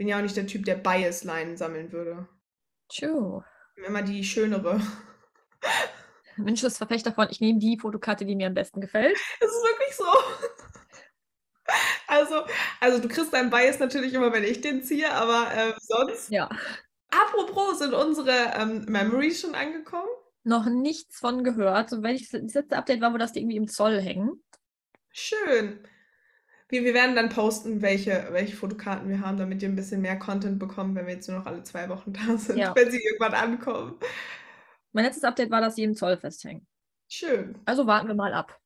bin ja auch nicht der Typ, der Bias-Line sammeln würde. True. Immer die schönere. Mensch ist Verfechter von, ich nehme die Fotokarte, die mir am besten gefällt. Es ist wirklich so. Also, also du kriegst deinen Bias natürlich immer, wenn ich den ziehe, aber äh, sonst. Ja. Apropos, sind unsere ähm, Memories schon angekommen? Noch nichts von gehört. Wenn ich das letzte Update war, wo das die irgendwie im Zoll hängen. Schön. Wir, wir werden dann posten, welche, welche Fotokarten wir haben, damit ihr ein bisschen mehr Content bekommt, wenn wir jetzt nur noch alle zwei Wochen da sind, Ja. wenn sie irgendwann ankommen. Mein letztes Update war, dass sie im Zoll festhängen. Schön. Also warten wir mal ab.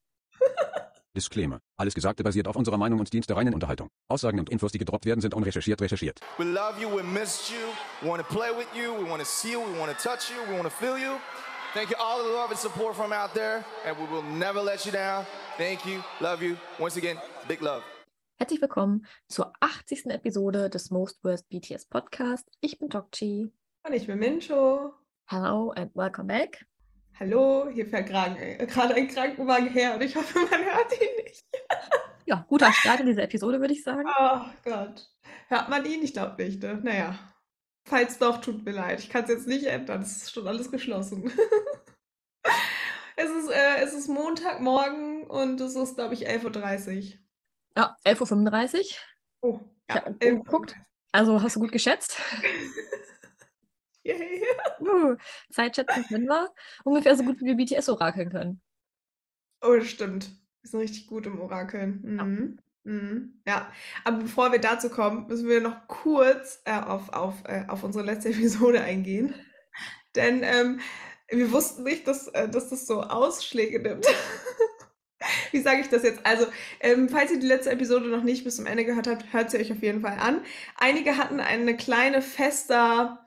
Disclaimer. Alles Gesagte basiert auf unserer Meinung und dient der reinen Unterhaltung. Aussagen und Infos, die gedroppt werden, sind unrecherchiert recherchiert. We love you, we missed you, we want to play with you, we want to see you, we want to touch you, we want to feel you. Thank you all the love and support from out there, and we will never let you down. Thank you, love you. Once again, big love. Herzlich willkommen zur 80. Episode des Most Worst BTS Podcast. Ich bin Tokchi. Und ich bin Mincho. Hello and welcome back. Hallo, hier fährt gerade äh, ein Krankenwagen her und ich hoffe, man hört ihn nicht. Ja, guter Start in diese Episode, würde ich sagen. Oh Gott. Hört man ihn? Ich glaube nicht, ne? Naja. Falls doch, tut mir leid. Ich kann es jetzt nicht ändern. Es ist schon alles geschlossen. es, ist, äh, es ist Montagmorgen und es ist, glaube ich, 11.30 Uhr. Ja, 11.35 Uhr. Oh, Ich ja. hab 11:35 Uhr. geguckt. Also hast du gut geschätzt. Yay. Uh, Zeitschätzen können wir. Ungefähr so gut, wie wir BTS orakeln können. Oh, das stimmt. Wir sind richtig gut im Orakeln. Mhm. Mhm. Ja, aber bevor wir dazu kommen, müssen wir noch kurz äh, auf, auf, äh, auf unsere letzte Episode eingehen. Denn ähm, wir wussten nicht, dass, äh, dass das so Ausschläge nimmt. Wie sage ich das jetzt? Also, ähm, falls ihr die letzte Episode noch nicht bis zum Ende gehört habt, hört sie euch auf jeden Fall an. Einige hatten eine kleine fester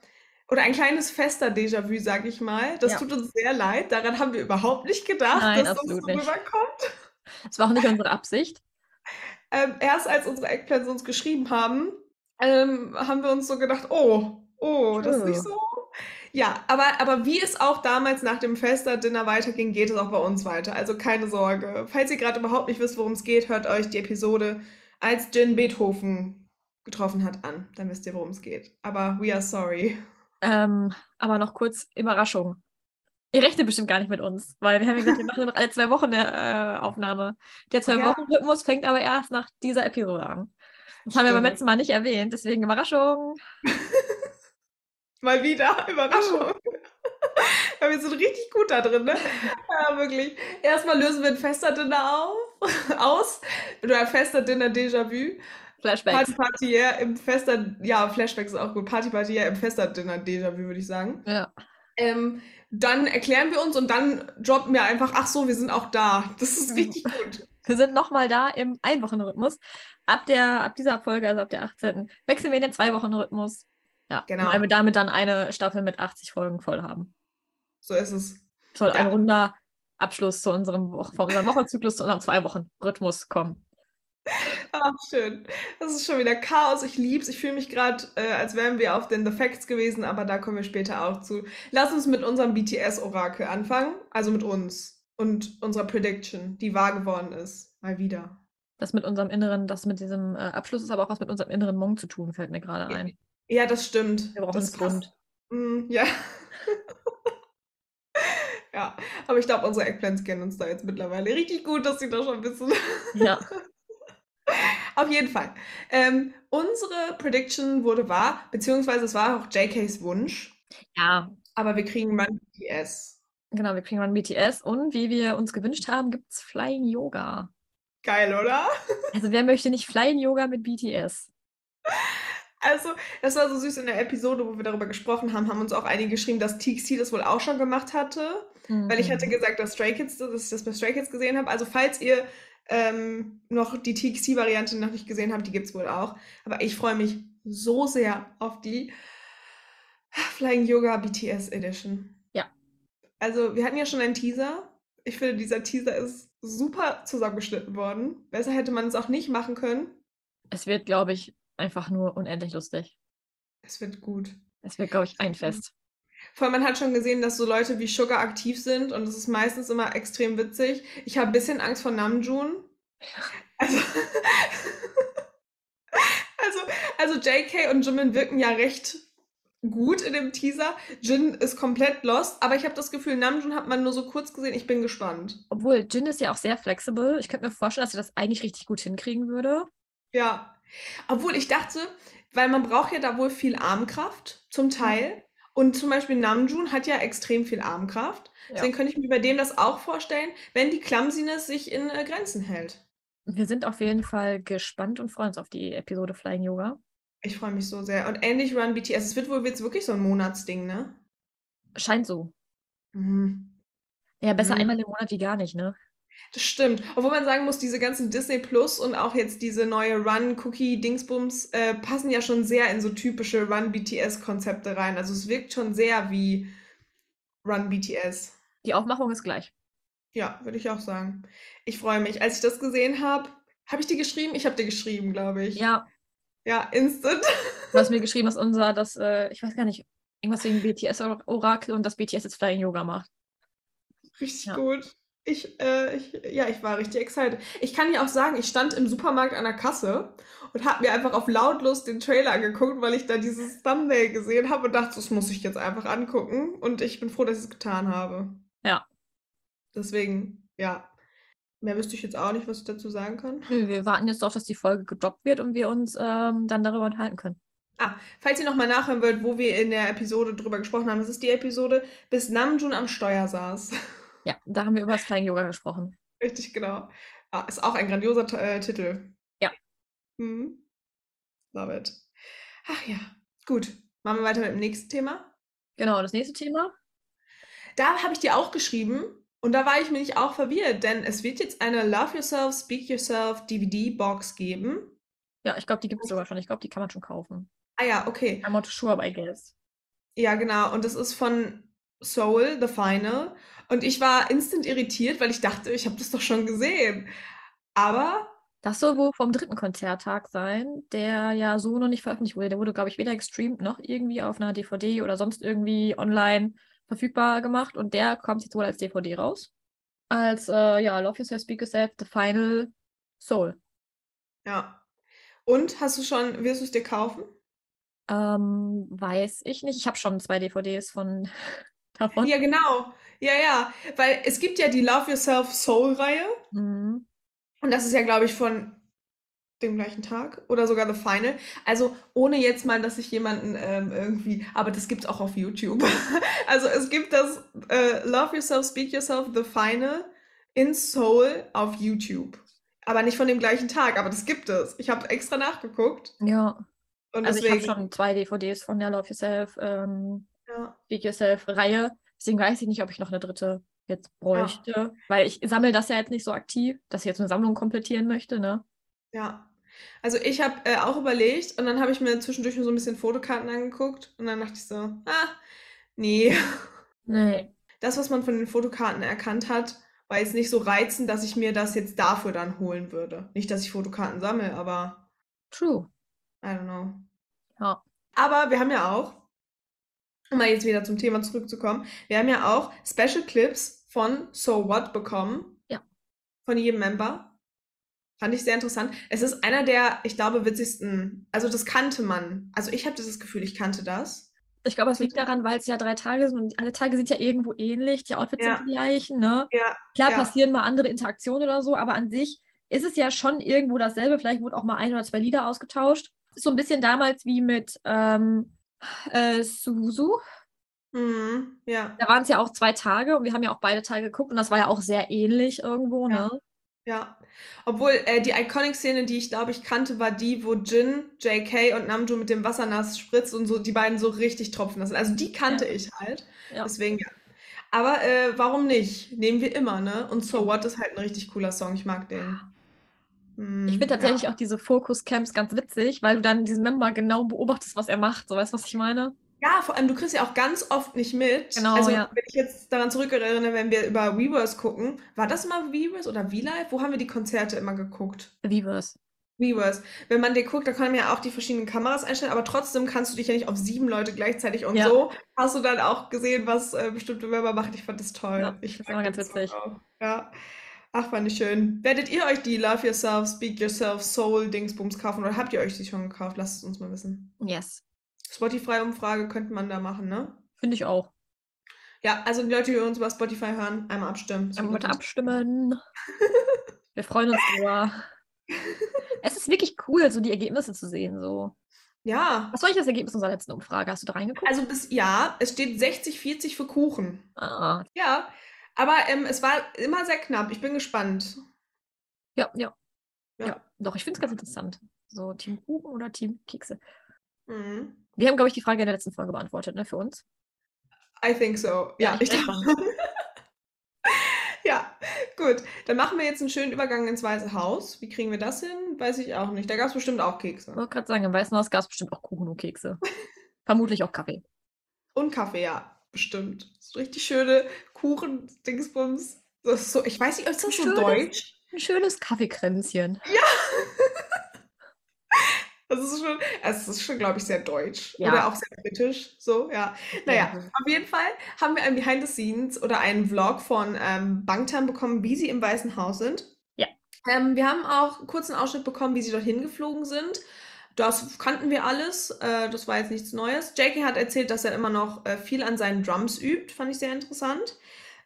oder ein kleines fester Déjà-vu, sage ich mal. Das Ja. tut uns sehr leid. Daran haben wir überhaupt nicht gedacht, Nein, dass das so nicht. rüberkommt. Das war auch nicht unsere Absicht. Ähm, erst als unsere Eggplants uns geschrieben haben, ähm, haben wir uns so gedacht, oh, oh, das ist nicht True. so. Ja, aber, aber wie es auch damals nach dem Fester-Dinner weiterging, geht es auch bei uns weiter. Also keine Sorge. Falls ihr gerade überhaupt nicht wisst, worum es geht, hört euch die Episode, als Jin Beethoven getroffen hat, an. Dann wisst ihr, worum es geht. Aber we are sorry. Ähm, aber noch kurz Überraschung. Ihr rechnet bestimmt gar nicht mit uns, weil wir haben ja gesagt, wir machen noch alle zwei Wochen eine äh, Aufnahme. Der Ja. Zwei-Wochen-Rhythmus fängt aber erst nach dieser Episode an. Das haben wir beim Stimmt. letzten Mal nicht erwähnt, deswegen Überraschung. Mal wieder, Überraschung. Ja, wir sind richtig gut da drin, ne? Ja, wirklich. Erstmal lösen wir ein Fester-Dinner auf, aus. Oder Fester-Dinner Déjà-vu. Flashbacks. Party Party yeah, im Fester, ja, Flashbacks ist auch gut. Party Party yeah, im Fester-Dinner Déjà-vu, würde ich sagen. Ja. Ähm, dann erklären wir uns und dann droppen wir einfach, ach so, wir sind auch da. Das ist richtig gut. Wir sind nochmal da im Einwochenrhythmus. Ab, der, ab dieser Folge, also ab der 18. wechseln wir in den Zwei-Wochen-Rhythmus. Ja, Genau. weil wir damit dann eine Staffel mit 80 Folgen voll haben. So ist es. Soll ein Ja. runder Abschluss zu unserem, Wo- von unserem Wochenzyklus zu unserem Zwei-Wochen-Rhythmus kommen. Ach, schön. Das ist schon wieder Chaos. Ich lieb's. Ich fühle mich gerade, äh, als wären wir auf den The Facts gewesen, aber da kommen wir später auch zu. Lass uns mit unserem BTS-Orakel anfangen. Also mit uns und unserer Prediction, die wahr geworden ist. Mal wieder. Das mit unserem inneren, das mit diesem äh, Abschluss ist aber auch was mit unserem inneren Monk zu tun, fällt mir gerade ein. Ja, das stimmt. Wir brauchen das einen Grund. Mm, ja. ja, aber ich glaube, unsere Eggplants kennen uns da jetzt mittlerweile richtig gut, dass sie da schon wissen. Ja, Auf jeden Fall. Ähm, unsere Prediction wurde wahr, beziehungsweise es war auch JKs Wunsch, ja, aber wir kriegen mal BTS. genau, wir kriegen mal ein BTS und wie wir uns gewünscht haben, gibt es Flying Yoga. Geil, oder? Also wer möchte nicht Flying Yoga mit BTS? Also, das war so süß in der Episode, wo wir darüber gesprochen haben, haben uns auch einige geschrieben, dass TXT das wohl auch schon gemacht hatte. Weil ich hatte Mhm. gesagt, dass Stray Kids, dass ich das bei Stray Kids gesehen habe. Also falls ihr ähm, noch die TXT-Variante noch nicht gesehen habt, die gibt es wohl auch. Aber ich freue mich so sehr auf die Flying Yoga BTS Edition. Ja. Also wir hatten ja schon einen Teaser. Ich finde, dieser Teaser ist super zusammengeschnitten worden. Besser hätte man es auch nicht machen können. Es wird, glaube ich, einfach nur unendlich lustig. Es wird gut. Es wird, glaube ich, ein Fest. Vor allem, man hat schon gesehen, dass so Leute wie Sugar aktiv sind und es ist meistens immer extrem witzig. Ich habe ein bisschen Angst vor Namjoon. Also, also, Also JK und Jimin wirken ja recht gut in dem Teaser. Jin ist komplett lost, aber ich habe das Gefühl, Namjoon hat man nur so kurz gesehen. Ich bin gespannt. Obwohl, Jin ist ja auch sehr flexibel. Ich könnte mir vorstellen, dass er das eigentlich richtig gut hinkriegen würde. Ja. Obwohl ich dachte, weil man braucht ja da wohl viel Armkraft zum Teil. Und zum Beispiel Namjoon hat ja extrem viel Armkraft. Ja. Deswegen könnte ich mir bei dem das auch vorstellen, wenn die Clumsiness sich in äh, Grenzen hält. Wir sind auf jeden Fall gespannt und freuen uns auf die Episode Flying Yoga. Ich freue mich so sehr. Und ähnlich Run BTS. Es wird wohl jetzt wirklich so ein Monatsding, ne? Scheint so. Mhm. Ja, besser Mhm. einmal im Monat wie gar nicht, ne? Das stimmt. Obwohl man sagen muss, diese ganzen Disney Plus und auch jetzt diese neue Run-Cookie-Dingsbums äh, passen ja schon sehr in so typische Run-BTS-Konzepte rein. Also es wirkt schon sehr wie Run-BTS. Die Aufmachung ist gleich. Ja, würde ich auch sagen. Ich freue mich. Als ich das gesehen habe, habe ich dir geschrieben? Ich habe dir geschrieben, glaube ich. Ja, Ja, instant. du hast mir geschrieben, dass unser, das, äh, ich weiß gar nicht, irgendwas wegen BTS-Orakel und das BTS jetzt Flying Yoga macht. Richtig Ja. gut. Ich, äh, ich, ja, ich war richtig excited. Ich kann dir auch sagen, ich stand im Supermarkt an der Kasse und habe mir einfach auf lautlos den Trailer angeguckt, weil ich da dieses Thumbnail gesehen habe und dachte, das muss ich jetzt einfach angucken. Und ich bin froh, dass ich es getan habe. Ja. Deswegen, ja. Mehr wüsste ich jetzt auch nicht, was ich dazu sagen kann. Nö, wir warten jetzt darauf, dass die Folge gedroppt wird und wir uns ähm, dann darüber unterhalten können. Ah, falls ihr nochmal nachhören wollt, wo wir in der Episode drüber gesprochen haben, das ist die Episode, bis Namjoon am Steuer saß. Ja, da haben wir über das Flying Yoga gesprochen. Richtig, genau. Ah, ist auch ein grandioser äh, Titel. Ja. Mhm. Love it. Ach ja, gut. Machen wir weiter mit dem nächsten Thema. Genau, das nächste Thema. Da habe ich dir auch geschrieben und da war ich mir nicht auch verwirrt, denn es wird jetzt eine Love Yourself, Speak Yourself DVD-Box geben. Ja, ich glaube, die gibt es sogar schon. Ich glaube, die kann man schon kaufen. Ah ja, okay. I'm not sure, but I guess. Ja, genau. Und das ist von Soul, The Final. Und ich war instant irritiert, weil ich dachte, ich habe das doch schon gesehen. Aber Das soll wohl vom dritten Konzerttag sein, der ja so noch nicht veröffentlicht wurde. Der wurde, glaube ich, weder gestreamt noch irgendwie auf einer DVD oder sonst irgendwie online verfügbar gemacht. Und der kommt jetzt wohl als DVD raus. Als, äh, ja, Love Yourself, Speak Yourself, The Final Soul. ja. Und hast du schon, wirst du es dir kaufen? Ähm, weiß ich nicht. Ich habe schon zwei DVDs von davon. Ja, genau. Ja, ja. Weil es gibt ja die Love Yourself Soul-Reihe. Mhm. Und das ist ja, glaube ich, von dem gleichen Tag oder sogar The Final. Also ohne jetzt mal, dass ich jemanden ähm, irgendwie, aber das gibt es auch auf YouTube. Also es gibt das äh, Love Yourself, Speak Yourself, The Final in Soul auf YouTube. Aber nicht von dem gleichen Tag, aber das gibt es. Ich habe extra nachgeguckt Ja, und also ich habe deswegen. schon zwei DVDs von der Love Yourself, ähm, Ja, Speak Yourself-Reihe. Deswegen weiß ich nicht, ob ich noch eine dritte jetzt bräuchte. Weil ich sammle das ja jetzt nicht so aktiv, dass ich jetzt eine Sammlung komplettieren möchte, ne? ja. Also ich habe äh, auch überlegt und dann habe ich mir zwischendurch so ein bisschen Fotokarten angeguckt und dann dachte ich so, ah, nee. Nee. das, was man von den Fotokarten erkannt hat, war jetzt nicht so reizend, dass ich mir das jetzt dafür dann holen würde. Nicht, dass ich Fotokarten sammle, aber True. I don't know. Ja. Aber wir haben ja auch, um mal jetzt wieder zum Thema zurückzukommen, wir haben ja auch Special Clips von So What bekommen. Ja. Von jedem Member. Fand ich sehr interessant. Es ist einer der, ich glaube, witzigsten. Also das kannte man. Also ich habe dieses Gefühl, ich kannte das. Ich glaube, es liegt daran, weil es ja drei Tage sind und alle Tage sind ja irgendwo ähnlich. Die Outfits Ja. sind die gleichen, ne? Ja, Klar Ja. passieren mal andere Interaktionen oder so, aber an sich ist es ja schon irgendwo dasselbe. Vielleicht wurden auch mal ein oder zwei Lieder ausgetauscht. Ist so ein bisschen damals wie mit ähm, äh, Suzu. mhm. ja. Da waren es ja auch zwei Tage und wir haben ja auch beide Tage geguckt und das war ja auch sehr ähnlich irgendwo, Ja. ne? Ja, obwohl äh, die Iconic-Szene, die ich glaube ich kannte, war die, wo Jin, JK und Namjoon mit dem Wasser nass spritzt und so die beiden so richtig tropfen lassen. Also die kannte Ja. ich halt. Ja. Deswegen ja. Aber äh, warum nicht? Nehmen wir immer, ne? Und So What ist halt ein richtig cooler Song. Ich mag den. Hm, Ich finde tatsächlich ja. auch diese Fokus-Camps ganz witzig, weil du dann diesen Member genau beobachtest, was er macht. So, weißt du, was ich meine? Ja, vor allem, du kriegst ja auch ganz oft nicht mit. Genau, also, ja. wenn ich jetzt daran zurückerinnere, wenn wir über Weverse gucken, war das mal Weverse oder V-Live? Wo haben wir die Konzerte immer geguckt? Weverse. Weverse. Wenn man dir guckt, da kann man ja auch die verschiedenen Kameras einstellen, aber trotzdem kannst du dich ja nicht auf sieben Leute gleichzeitig und Ja. so hast du dann auch gesehen, was äh, bestimmte Member machen. Ich fand das toll. Ja, ich das den ganz witzig. auch. Ja. Ach, fand ich schön. Werdet ihr euch die Love Yourself, Speak Yourself, Soul Dingsbums kaufen oder habt ihr euch die schon gekauft? Lasst es uns mal wissen. Yes. Spotify-Umfrage könnte man da machen, ne? Finde ich auch. Ja, also die Leute, die uns über Spotify hören, einmal abstimmen. Einmal bitte abstimmen. Wir freuen uns drüber. Es ist wirklich cool, so die Ergebnisse zu sehen. So. Ja, Was war eigentlich das Ergebnis unserer letzten Umfrage? Hast du da reingeguckt? also bis, ja, es steht 60-40 für Kuchen. ah, Ja, aber ähm, es war immer sehr knapp. Ich bin gespannt. ja, ja, Ja. ja. Doch, ich finde es ganz interessant. So Team Kuchen oder Team Kekse. Mhm. Wir haben, glaube ich, die Frage in der letzten Folge beantwortet, ne, für uns. I think so. Ja, Ja, ich ich glaube. ja, gut. Dann machen wir jetzt einen schönen Übergang ins Weiße Haus. Wie kriegen wir das hin? Weiß ich auch nicht. Da gab es bestimmt auch Kekse. Ich wollte gerade sagen, im Weißen Haus gab es bestimmt auch Kuchen und Kekse. Vermutlich auch Kaffee. Und Kaffee, ja, bestimmt. So richtig schöne Kuchen, Dingsbums. Das ist so, ich weiß nicht, ist das so Schönes- deutsch? Ein schönes Kaffeekränzchen. Das ist schon, es ist schon, glaube ich, sehr deutsch. Ja. Oder auch sehr britisch. So, ja. Naja, Ja. auf jeden Fall haben wir ein Behind the Scenes oder einen Vlog von ähm, Bangtan bekommen, wie sie im Weißen Haus sind. Ja. Ähm, wir haben auch einen kurzen Ausschnitt bekommen, wie sie dorthin geflogen sind. Das kannten wir alles. Äh, das war jetzt nichts Neues. JK hat erzählt, dass er immer noch äh, viel an seinen Drums übt. Fand ich sehr interessant.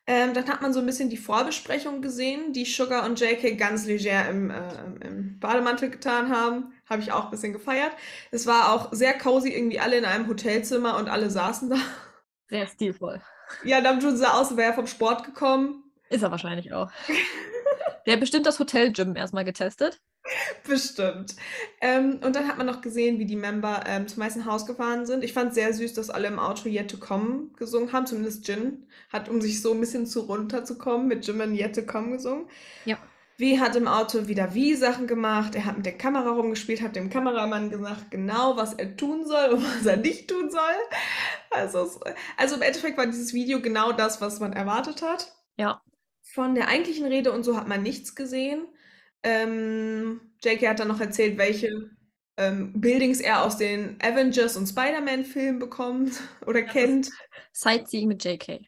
Ähm, dann hat man so ein bisschen die Vorbesprechung gesehen, die Sugar und JK ganz leger im, äh, im Bademantel getan haben. Habe ich auch ein bisschen gefeiert. Es war auch sehr cozy, irgendwie alle in einem Hotelzimmer und alle saßen da. Sehr stilvoll. Ja, Namjoon sah aus, als wäre er vom Sport gekommen. Ist er wahrscheinlich auch. Der hat bestimmt das Hotel-Gym erstmal getestet. Bestimmt. Ähm, und dann hat man noch gesehen, wie die Member ähm, zum Weißen Haus gefahren sind. Ich fand sehr süß, dass alle im Auto Yet to Come gesungen haben. Zumindest Jin hat, um sich so ein bisschen zu runterzukommen, mit Jimin Yet to Come gesungen. Ja. Wie hat im Auto wieder wie Sachen gemacht. Er hat mit der Kamera rumgespielt, hat dem Kameramann gesagt, genau, was er tun soll und was er nicht tun soll. Also, es, also im Endeffekt war dieses Video genau das, was man erwartet hat. Ja. Von der eigentlichen Rede und so hat man nichts gesehen. Ähm, JK hat dann noch erzählt, welche ähm, Buildings er aus den Avengers und Spider-Man-Filmen bekommt oder Das kennt. Sightseeing mit JK.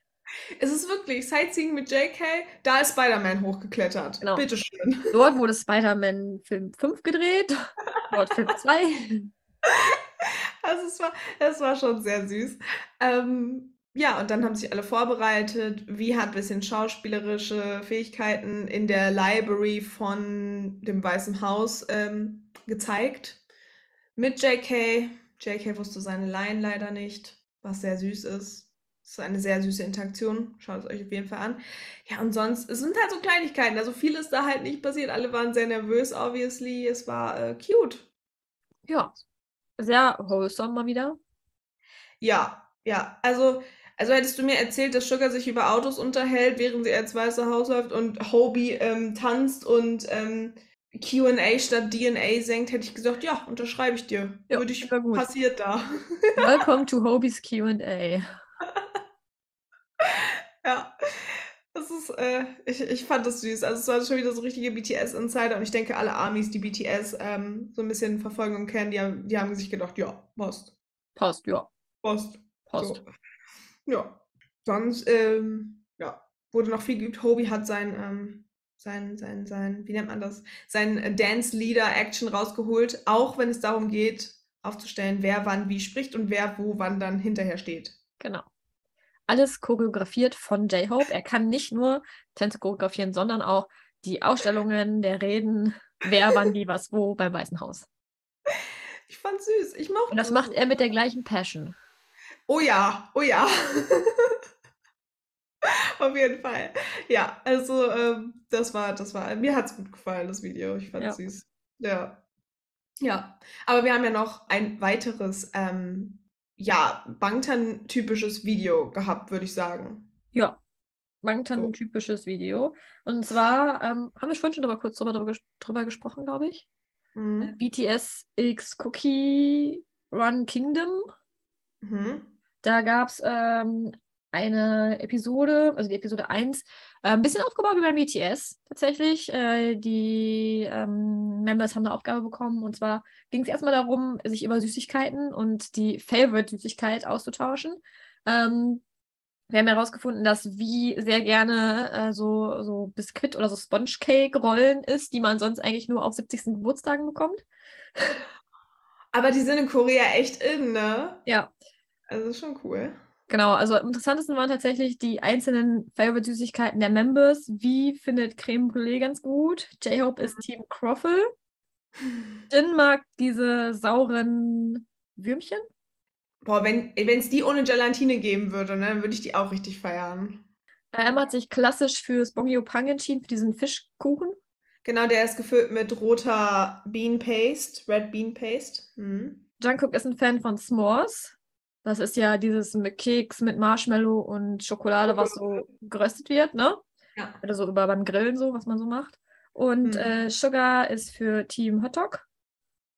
Es ist wirklich Sightseeing mit JK, da ist Spider-Man hochgeklettert. Genau. Bitteschön. Dort wurde Spider-Man Film 5 gedreht. Dort Film 2. Also es war, es war schon sehr süß. Ähm, ja, und dann haben sich alle vorbereitet. Wie hat ein bisschen schauspielerische Fähigkeiten in der Library von dem Weißen Haus ähm, gezeigt. Mit JK. JK wusste seine Line leider nicht, was sehr süß ist. Es ist eine sehr süße Interaktion. Schaut es euch auf jeden Fall an. Ja, und sonst, es sind halt so Kleinigkeiten. Also viel ist da halt nicht passiert. Alle waren sehr nervös, obviously. Es war äh, cute. Ja. Sehr wholesome mal wieder. Ja, ja. Also, also hättest du mir erzählt, dass Sugar sich über Autos unterhält, während sie als Weiße Haus läuft und Hobie ähm, tanzt und ähm, Q&A statt DNA senkt, hätte ich gesagt, ja, unterschreibe ich dir. Ja, Würde ich, gut. passiert da. Welcome to Hobie's QA. Ja. Das ist, äh, ich, ich fand das süß. Also es war schon wieder so richtige BTS-Insider und ich denke, alle Armies, die BTS ähm, so ein bisschen verfolgen und kennen, die haben, die haben sich gedacht, ja, passt, Passt, ja. passt. Passt. So. Ja. Sonst, ähm, ja, wurde noch viel geübt. Hobie hat sein, ähm, sein, sein, sein, wie nennt man das? Sein äh, Dance-Leader-Action rausgeholt, auch wenn es darum geht, aufzustellen, wer wann wie spricht und wer wo wann dann hinterher steht. Genau. Alles choreografiert von J-Hope. Er kann nicht nur Tänze choreografieren, sondern auch die Ausstellungen der Reden, wer wann wie was wo beim Weißen Haus. Ich fand's süß. Ich mochte Und das macht er mit der gleichen Passion. Oh ja, oh ja. Auf jeden Fall. Ja, also ähm, das war, das war, mir hat's gut gefallen, das Video. Ich fand's Ja. süß. Ja. Ja, aber wir haben ja noch ein weiteres, ähm, ja, Bangtan-typisches Video gehabt, würde ich sagen. Ja. Bangtan So. typisches Video. Und zwar ähm, haben wir vorhin schon drüber, kurz drüber, drüber, drüber gesprochen, glaube ich. Mhm. BTS X Cookie Run Kingdom. Mhm. Da gab es ähm, eine Episode, also die Episode 1, äh, ein bisschen aufgebaut wie beim BTS tatsächlich. Äh, die ähm, Members haben eine Aufgabe bekommen und zwar ging es erstmal darum, sich über Süßigkeiten und die Favorite-Süßigkeit auszutauschen. Ähm, Wir haben herausgefunden, dass wie sehr gerne äh, so, so Biskuit oder so Sponge Cake Rollen ist, die man sonst eigentlich nur auf 70. Geburtstagen bekommt. Aber die sind in Korea echt in, ne? Ja, Also ist schon cool. genau. Also am interessantesten waren tatsächlich die einzelnen Favorite-Süßigkeiten der Members. Wie findet Creme Brûlée ganz gut. J-Hope ist Team Croffle. Jin mag diese sauren Würmchen. Boah, wenn es die ohne Gelatine geben würde, ne, dann würde ich die auch richtig feiern. Äh, Emma hat sich klassisch fürs Bongyo-Pang entschieden, für diesen Fischkuchen. Genau, der ist gefüllt mit roter Bean Paste, Red Bean Paste. Mhm. Jungkook ist ein Fan von S'mores. Das ist ja dieses mit Keks mit Marshmallow und Schokolade, was so geröstet wird, ne? Ja. Oder so über beim Grillen so, was man so macht. Und Mhm. äh, Sugar ist für Team Hotdog.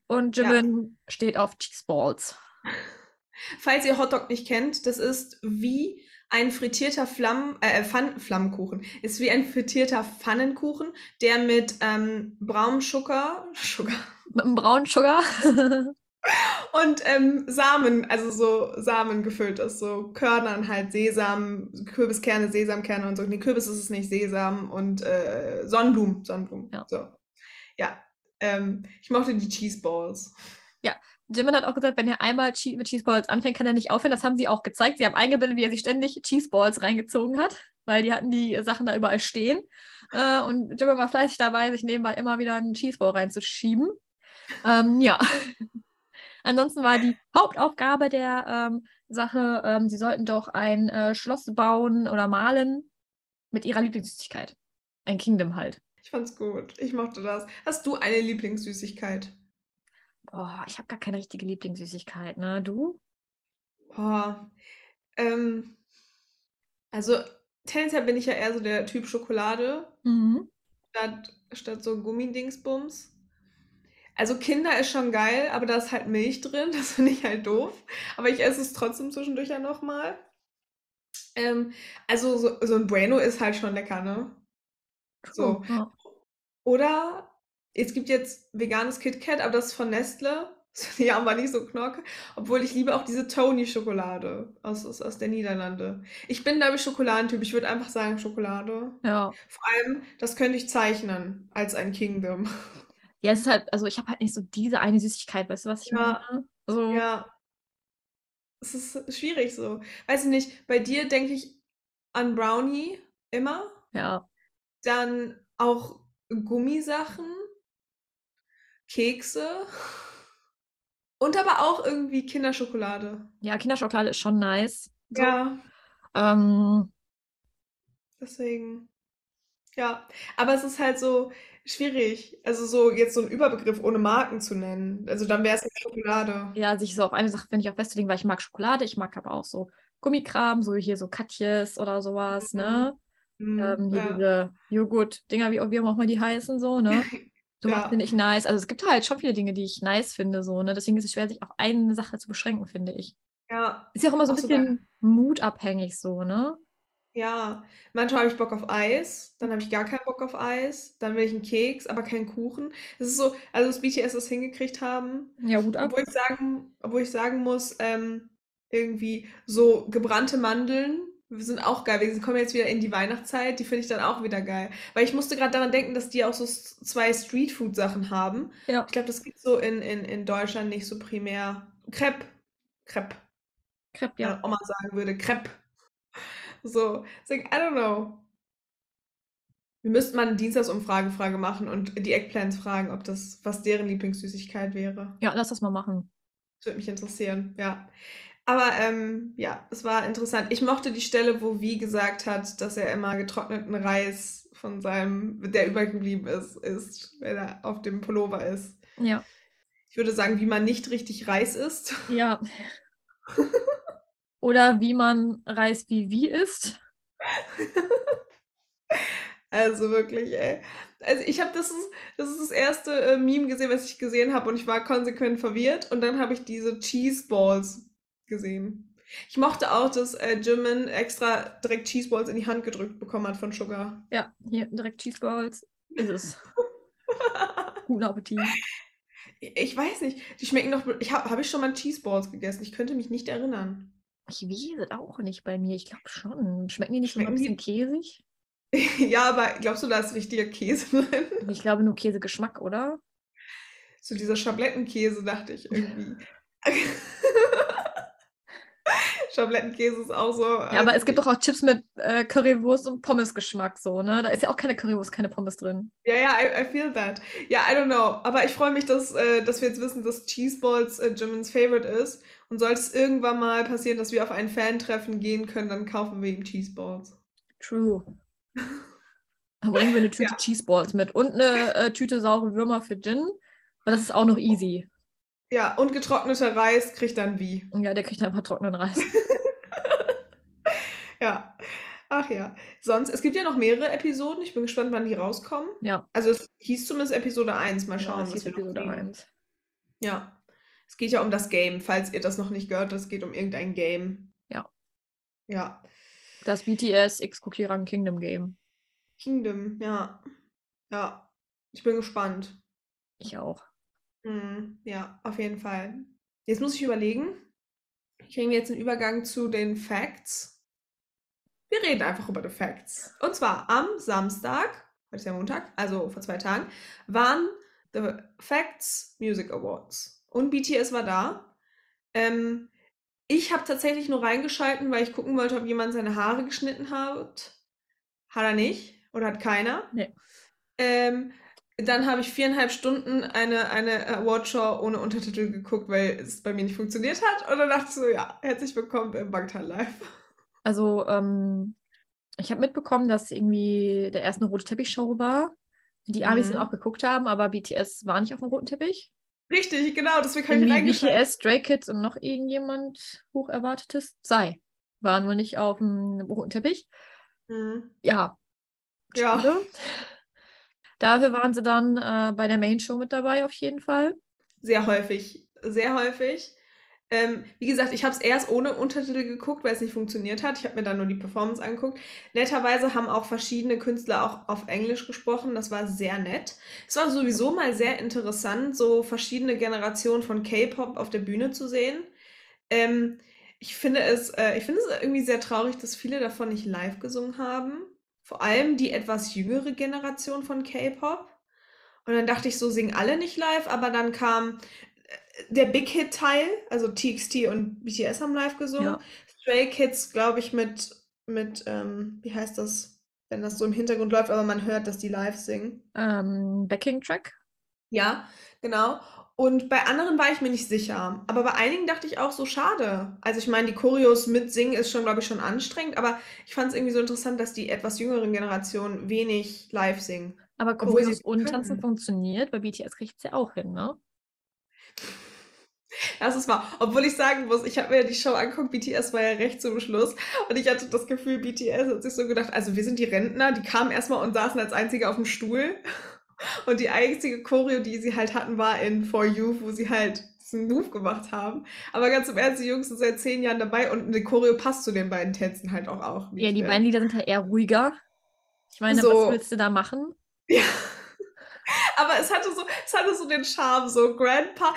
Und Ja. Jimin steht auf Cheese Balls. Falls ihr Hotdog nicht kennt, das ist wie ein frittierter Flamm, äh, Pfann, Flammkuchen. Ist wie ein frittierter Pfannenkuchen, der mit ähm, braunem Zucker, Sugar Mit einem braunen Sugar. und ähm, Samen, also so Samen gefüllt ist, so Körnern halt, Sesam, Kürbiskerne, Sesamkerne und so. Nee, Kürbis ist es nicht, Sesam und äh, Sonnenblumen, Sonnenblumen. Ja. So. Ja. Ähm, ich mochte die Cheese Balls. Jimin hat auch gesagt, wenn er einmal mit Cheese Balls anfängt, kann er nicht aufhören. Das haben sie auch gezeigt. Sie haben eingebildet, wie er sich ständig Cheese Balls reingezogen hat, weil die hatten die Sachen da überall stehen. Äh, und Jimin war fleißig dabei, sich nebenbei immer wieder einen Cheese Ball reinzuschieben. Ähm, ja. Ansonsten war die Hauptaufgabe der ähm, Sache, ähm, sie sollten doch ein äh, Schloss bauen oder malen mit ihrer Lieblingssüßigkeit. Ein Kingdom halt. Ich fand's gut. Ich mochte das. Hast du eine Lieblingssüßigkeit? Boah, ich habe gar keine richtige Lieblingssüßigkeit, ne? Du? Boah. Ähm, also tendenziell bin ich ja eher so der Typ Schokolade Mhm. statt, statt so Gummidingsbums. Also Kinder ist schon geil, aber da ist halt Milch drin. Das finde ich halt doof. Aber ich esse es trotzdem zwischendurch ja nochmal. Ähm, also so, so ein Bueno ist halt schon lecker, ne? So. Oder es gibt jetzt veganes KitKat, aber das ist von Nestle. Ja, aber nicht so knorke. Obwohl ich liebe auch diese Tony-Schokolade aus, aus, aus der Niederlande. Ich bin, glaube ich, Schokoladentyp. Ich würde einfach sagen Schokolade. ja. Vor allem, das könnte ich zeichnen als ein Kingdom. Ja, es ist halt, also ich habe halt nicht so diese eine Süßigkeit, weißt du, was ich Ja. meine? So, Ja. Es ist schwierig so. Weiß ich nicht, bei dir denke ich an Brownie immer. ja. Dann auch Gummisachen, Kekse und aber auch irgendwie Kinderschokolade. Ja, Kinderschokolade ist schon nice. So. Ja, Ähm, deswegen. Ja, aber es ist halt so schwierig. Also so jetzt so einen Überbegriff ohne Marken zu nennen. Also dann wäre es nicht Schokolade. ja, sich so auf eine Sache, finde ich, auch festzulegen, weil ich mag Schokolade, ich mag aber auch so Gummikram, so hier so Katjes oder sowas, ne? Mhm, Ähm, hier ja. diese Joghurt-Dinger, wie, wie auch immer die heißen, so, ne? Sowas Ja. finde ich nice. Also es gibt halt schon viele Dinge, die ich nice finde, so, ne? Deswegen ist es schwer, sich auf eine Sache zu beschränken, finde ich. Ja, Ist ja auch immer so ein so bisschen mutabhängig, so, ne? Ja. Manchmal habe ich Bock auf Eis, dann habe ich gar keinen Bock auf Eis, dann will ich einen Keks, aber keinen Kuchen. Es ist so, also dass BTS das hingekriegt haben, Ja, Hut ab. Obwohl ich sagen, obwohl ich sagen muss, ähm, irgendwie so gebrannte Mandeln sind auch geil. Wir kommen jetzt wieder in die Weihnachtszeit, die finde ich dann auch wieder geil. Weil ich musste gerade daran denken, dass die auch so s- zwei Streetfood-Sachen haben. Ja. Ich glaube, das gibt so in, in, in Deutschland nicht so primär. Crepe. Crepe. Crepe, Ja. ja. Oma sagen würde, Crepe. So, deswegen, I don't know. Wir müssten mal eine Dienstagsumfrage Frage machen und die Eggplants fragen, ob das, was deren Lieblingssüßigkeit wäre. Ja, lass das mal machen. Das würde mich interessieren, ja. Aber ähm, ja, es war interessant. Ich mochte die Stelle, wo Wie gesagt hat, dass er immer getrockneten Reis von seinem, der übergeblieben ist, isst, wenn er auf dem Pullover ist. Ja. Ich würde sagen, wie man nicht richtig Reis isst. Ja. Oder wie man Reis wie wie isst. Also wirklich, ey. Also ich habe das ist, das ist das erste äh, Meme gesehen, was ich gesehen habe und ich war konsequent verwirrt und dann habe ich diese Cheese Balls gesehen. Ich mochte auch, dass äh, Jimin extra direkt Cheese Balls in die Hand gedrückt bekommen hat von Sugar. Ja, hier direkt Cheese Balls. Ist es. Guten Appetit. Ich weiß nicht, die schmecken doch. Ich habe hab ich schon mal Cheese Balls gegessen. Ich könnte mich nicht erinnern. Ich weiß es auch nicht bei mir. Ich glaube schon. Schmecken die nicht so ein bisschen käsig? Ja, aber glaubst du, da ist richtiger Käse drin? Ich glaube nur Käsegeschmack, oder? So dieser Schablettenkäse, dachte ich irgendwie. Schablettenkäse ist auch so. Ja, aber es gibt doch auch Chips mit äh, Currywurst und Pommesgeschmack so, ne? Da ist ja auch keine Currywurst, keine Pommes drin. Ja, ja, I, I feel that. Ja, I don't know. Aber ich freue mich, dass, äh, dass wir jetzt wissen, dass Cheeseballs äh, Jimin's Favorite ist. Und sollte es irgendwann mal passieren, dass wir auf ein Fan-Treffen gehen können, dann kaufen wir ihm Cheeseballs. True. Dann bringen wir eine Tüte Ja. Cheeseballs mit und eine äh, Tüte saure Würmer für Gin. Aber das ist auch noch easy. Ja, und getrockneter Reis kriegt dann wie. Ja, der kriegt einfach trockenen Reis. Ja. Ach ja. Sonst, es gibt ja noch mehrere Episoden. Ich bin gespannt, wann die rauskommen. Ja, Also es hieß zumindest Episode 1. Mal ja, schauen, das was ist wir noch Episode kriegen. 1. Ja. Es geht ja um das Game, falls ihr das noch nicht gehört, es geht um irgendein Game. Ja. Ja. Das BTS X Cookie Run Kingdom Game. Kingdom, ja. Ja. Ich bin gespannt. Ich auch. Hm, ja, auf jeden Fall. Jetzt muss ich überlegen. Kriegen wir jetzt einen Übergang zu den Facts? Wir reden einfach über die Facts. Und zwar am Samstag, heute ist ja Montag, also vor zwei Tagen, waren The Facts Music Awards. Und BTS war da. Ähm, ich habe tatsächlich nur reingeschalten, weil ich gucken wollte, ob jemand seine Haare geschnitten hat. Hat er nicht. Oder hat keiner. Nee. Ähm, dann habe ich viereinhalb Stunden eine, eine Awardshow ohne Untertitel geguckt, weil es bei mir nicht funktioniert hat. Und dann dachte ich so, ja, herzlich willkommen im Bangtan Live. Also, ähm, ich habe mitbekommen, dass irgendwie der erste eine rote Teppichshow war, die Amis dann Mhm. auch geguckt haben, aber BTS war nicht auf dem roten Teppich. Richtig, genau, deswegen habe ich reingeschaltet. BTS, Stray Kids und noch irgendjemand hoch erwartetes sei. Waren wohl nicht auf dem roten Teppich. Mhm. Ja. Ja. schade. Dafür waren sie dann äh, bei der Main Show mit dabei, auf jeden Fall. Sehr häufig, sehr häufig. Ähm, wie gesagt, ich habe es erst ohne Untertitel geguckt, weil es nicht funktioniert hat. Ich habe mir dann nur die Performance angeguckt. Netterweise haben auch verschiedene Künstler auch auf Englisch gesprochen. Das war sehr nett. Es war sowieso mal sehr interessant, so verschiedene Generationen von K-Pop auf der Bühne zu sehen. Ähm, ich finde es, äh, ich finde es irgendwie sehr traurig, dass viele davon nicht live gesungen haben. Vor allem die etwas jüngere Generation von K-Pop. Und dann dachte ich so, singen alle nicht live, aber dann kam äh, der Big Hit-Teil, also TXT und BTS haben live gesungen. Ja. Stray Kids, glaube ich, mit, mit ähm, wie heißt das, wenn das so im Hintergrund läuft, aber man hört, dass die live singen. Ähm, Backing Track. Ja, genau. Und bei anderen war ich mir nicht sicher. Aber bei einigen dachte ich auch so, schade. Also ich meine, die Choreos mitsingen ist schon, glaube ich, schon anstrengend, aber ich fand es irgendwie so interessant, dass die etwas jüngeren Generationen wenig live singen. Aber Choreos es und. Tanzen funktioniert, bei BTS kriegt es ja auch hin, ne? Das ist wahr. Obwohl ich sagen muss, ich habe mir die Show angeguckt, BTS war ja recht zum Schluss. Und ich hatte das Gefühl, BTS hat sich so gedacht, also wir sind die Rentner, die kamen erstmal und saßen als einzige auf dem Stuhl. Und die einzige Choreo, die sie halt hatten, war in For You, wo sie halt diesen Move gemacht haben. Aber ganz im Ernst, die Jungs sind seit zehn Jahren dabei und eine Choreo passt zu den beiden Tänzen halt auch. auch Ja, die beiden Lieder sind halt eher ruhiger. Ich meine, So. was willst du da machen? Ja. Aber es hatte so, es hatte so den Charme, so Grandpa,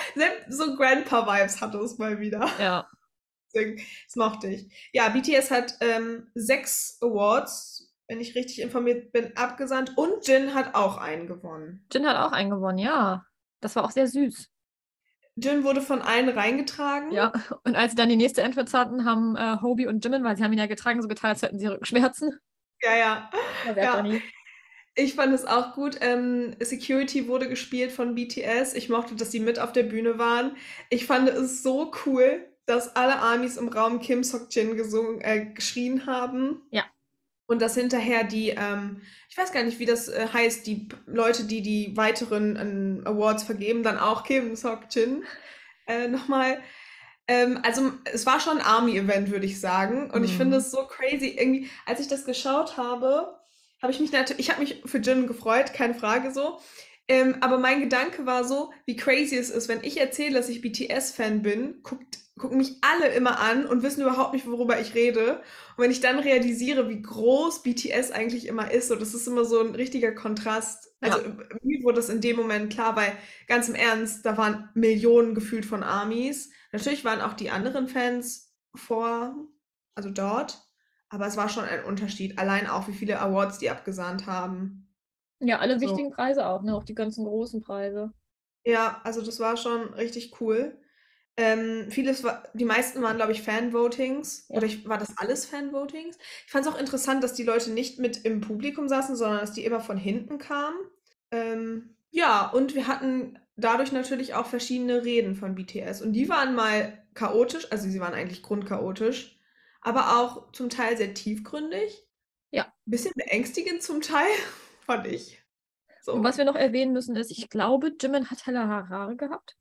so Grandpa-Vibes hatte es mal wieder. Ja. Deswegen, das mochte ich. Ja, BTS hat ähm, sechs Awards, wenn ich richtig informiert bin, abgesandt und Jin hat auch einen gewonnen. Jin hat auch einen gewonnen, ja. Das war auch sehr süß. Jin wurde von allen reingetragen. Ja. Und als sie dann die nächste Entrance hatten, haben äh, Hobie und Jimin, weil sie haben ihn ja getragen, so getan, als hätten sie Rückenschmerzen. ja. ja. Ja. Ich fand es auch gut. Ähm, Security wurde gespielt von BTS. Ich mochte, dass die mit auf der Bühne waren. Ich fand es so cool, dass alle Armies im Raum Kim Sok-jin gesungen, äh, geschrien haben. Ja. Und dass hinterher die, ähm, ich weiß gar nicht, wie das äh, heißt, die Leute, die die weiteren ähm, Awards vergeben, dann auch Kim Sok-jin äh, nochmal. Ähm, also es war schon ein Army-Event, würde ich sagen. Und ich Mhm. finde es so crazy. Irgendwie, als ich das geschaut habe, habe ich mich natürlich, ich habe mich für Jin gefreut, keine Frage so. Ähm, aber mein Gedanke war so, wie crazy es ist, wenn ich erzähle, dass ich BTS-Fan bin, guckt, gucken mich alle immer an und wissen überhaupt nicht, worüber ich rede. Und wenn ich dann realisiere, wie groß BTS eigentlich immer ist, so, das ist immer so ein richtiger Kontrast. Also mir wurde das in dem Moment klar, weil ganz im Ernst, da waren Millionen gefühlt von Armies. Natürlich waren auch die anderen Fans vor, also dort. Aber es war schon ein Unterschied. Allein auch, wie viele Awards die abgesahnt haben. Ja, alle So. wichtigen Preise auch, ne? Auch die ganzen großen Preise. Ja, also das war schon richtig cool. Ähm, vieles war, die meisten waren, glaube ich, Fan-Votings. Ja. Oder ich, war das alles Fan-Votings? Ich fand es auch interessant, dass die Leute nicht mit im Publikum saßen, sondern dass die immer von hinten kamen. Ähm, ja, und wir hatten dadurch natürlich auch verschiedene Reden von BTS. Und die waren mal chaotisch, also sie waren eigentlich grundchaotisch, aber auch zum Teil sehr tiefgründig. Ja. Bisschen beängstigend zum Teil, fand ich. So. Und was wir noch erwähnen müssen ist, ich glaube, Jimin hat helle Haare gehabt.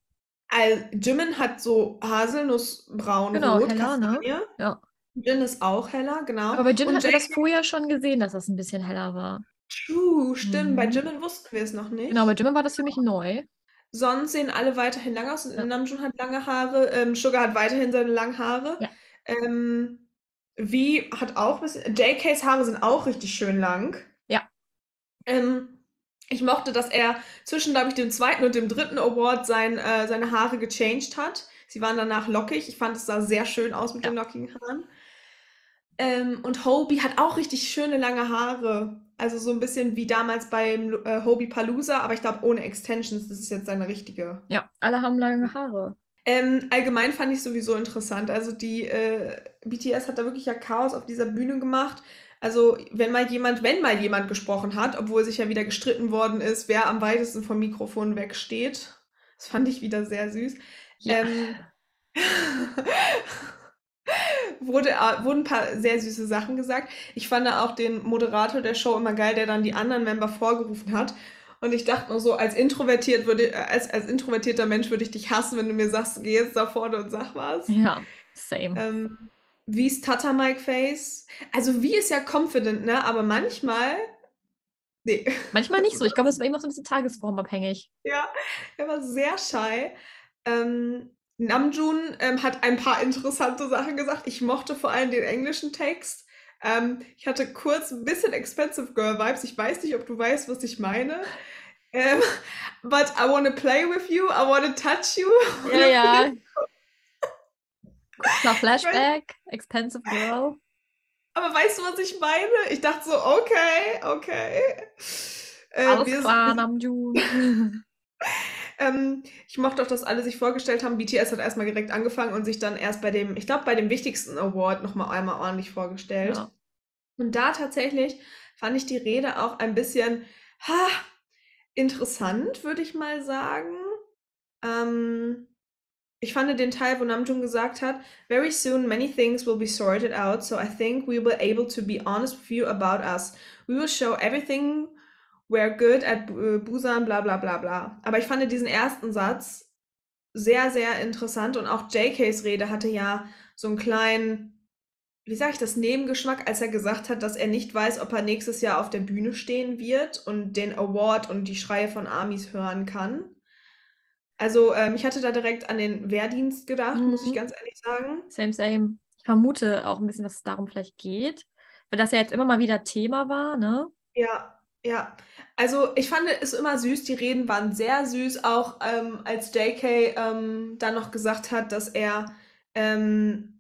Also, Jimin hat so haselnussbraun Genau, rot, heller, ne? Ja. Jin ist auch heller, genau. Aber bei Jin hatten wir das vorher schon gesehen, dass das ein bisschen heller war. True, stimmt. Bei Mhm. Jimin wussten wir es noch nicht. Genau, bei Jimin war das für mich neu. Sonst sehen alle weiterhin lang aus. Ja. Namjoon hat lange Haare, ähm, Sugar hat weiterhin seine langen Haare. Ja. Ähm, V hat auch ein bisschen. JKs Haare sind auch richtig schön lang. Ja. Ähm, ich mochte, dass er zwischen, glaube ich, dem zweiten und dem dritten Award sein, äh, seine Haare gechanged hat. Sie waren danach lockig. Ich fand, es sah sehr schön aus mit Ja. den lockigen Haaren. Ähm, und Hobie hat auch richtig schöne lange Haare. Also so ein bisschen wie damals beim äh, Hobie Palooza, aber ich glaube ohne Extensions. Das ist jetzt seine richtige. Ja, alle haben lange Haare. Ähm, allgemein fand ich sowieso interessant. Also die äh, BTS hat da wirklich ja Chaos auf dieser Bühne gemacht. Also wenn mal jemand, wenn mal jemand gesprochen hat, obwohl sich ja wieder gestritten worden ist, wer am weitesten vom Mikrofon wegsteht. Das fand ich wieder sehr süß. Ja. Ähm, wurde, äh, wurden ein paar sehr süße Sachen gesagt. Ich fand auch den Moderator der Show immer geil, der dann die anderen Member vorgerufen hat. Und ich dachte nur so, als introvertiert würde, äh, als, als introvertierter Mensch würde ich dich hassen, wenn du mir sagst, geh jetzt da vorne und sag was. Ja, same. Ähm, wie ist Tata Mike Face? Also wie ist ja confident, ne? Aber manchmal, nee. Manchmal nicht so. Ich glaube, es war immer so ein bisschen tagesformabhängig. Ja, er war sehr shy. Ähm, Namjoon ähm, hat ein paar interessante Sachen gesagt. Ich mochte vor allem den englischen Text. Ähm, ich hatte kurz ein bisschen Expensive Girl Vibes. Ich weiß nicht, ob du weißt, was ich meine. Ähm, but I wanna play with you, I wanna touch you. Ja, ja. Nach Flashback, Expensive Girl. Aber weißt du, was ich meine? Ich dachte so, okay, okay. Äh, Alles klar, Namjoon. Ähm, ich mochte auch, dass alle sich vorgestellt haben. BTS hat erstmal direkt angefangen und sich dann erst bei dem, ich glaube, bei dem wichtigsten Award nochmal einmal ordentlich vorgestellt. Ja. Und da tatsächlich fand ich die Rede auch ein bisschen ha, interessant, würde ich mal sagen. Ähm, ich fand den Teil, wo Namjoon gesagt hat, Very soon many things will be sorted out, so I think we will be able to be honest with you about us. We will show everything we're good at äh, Busan, bla bla bla bla. Aber ich fand diesen ersten Satz sehr, sehr interessant und auch JKs Rede hatte ja so einen kleinen, wie sage ich das, Nebengeschmack, als er gesagt hat, dass er nicht weiß, ob er nächstes Jahr auf der Bühne stehen wird und den Award und die Schreie von Amis hören kann. Also ähm, ich hatte da direkt an den Wehrdienst gedacht, muss ich Mhm. ganz ehrlich sagen. Same, same. Ich vermute auch ein bisschen, dass es darum vielleicht geht. Weil das ja jetzt immer mal wieder Thema war, ne? Ja, ja. Also ich fand es immer süß, die Reden waren sehr süß, auch ähm, als JK ähm, dann noch gesagt hat, dass er ähm,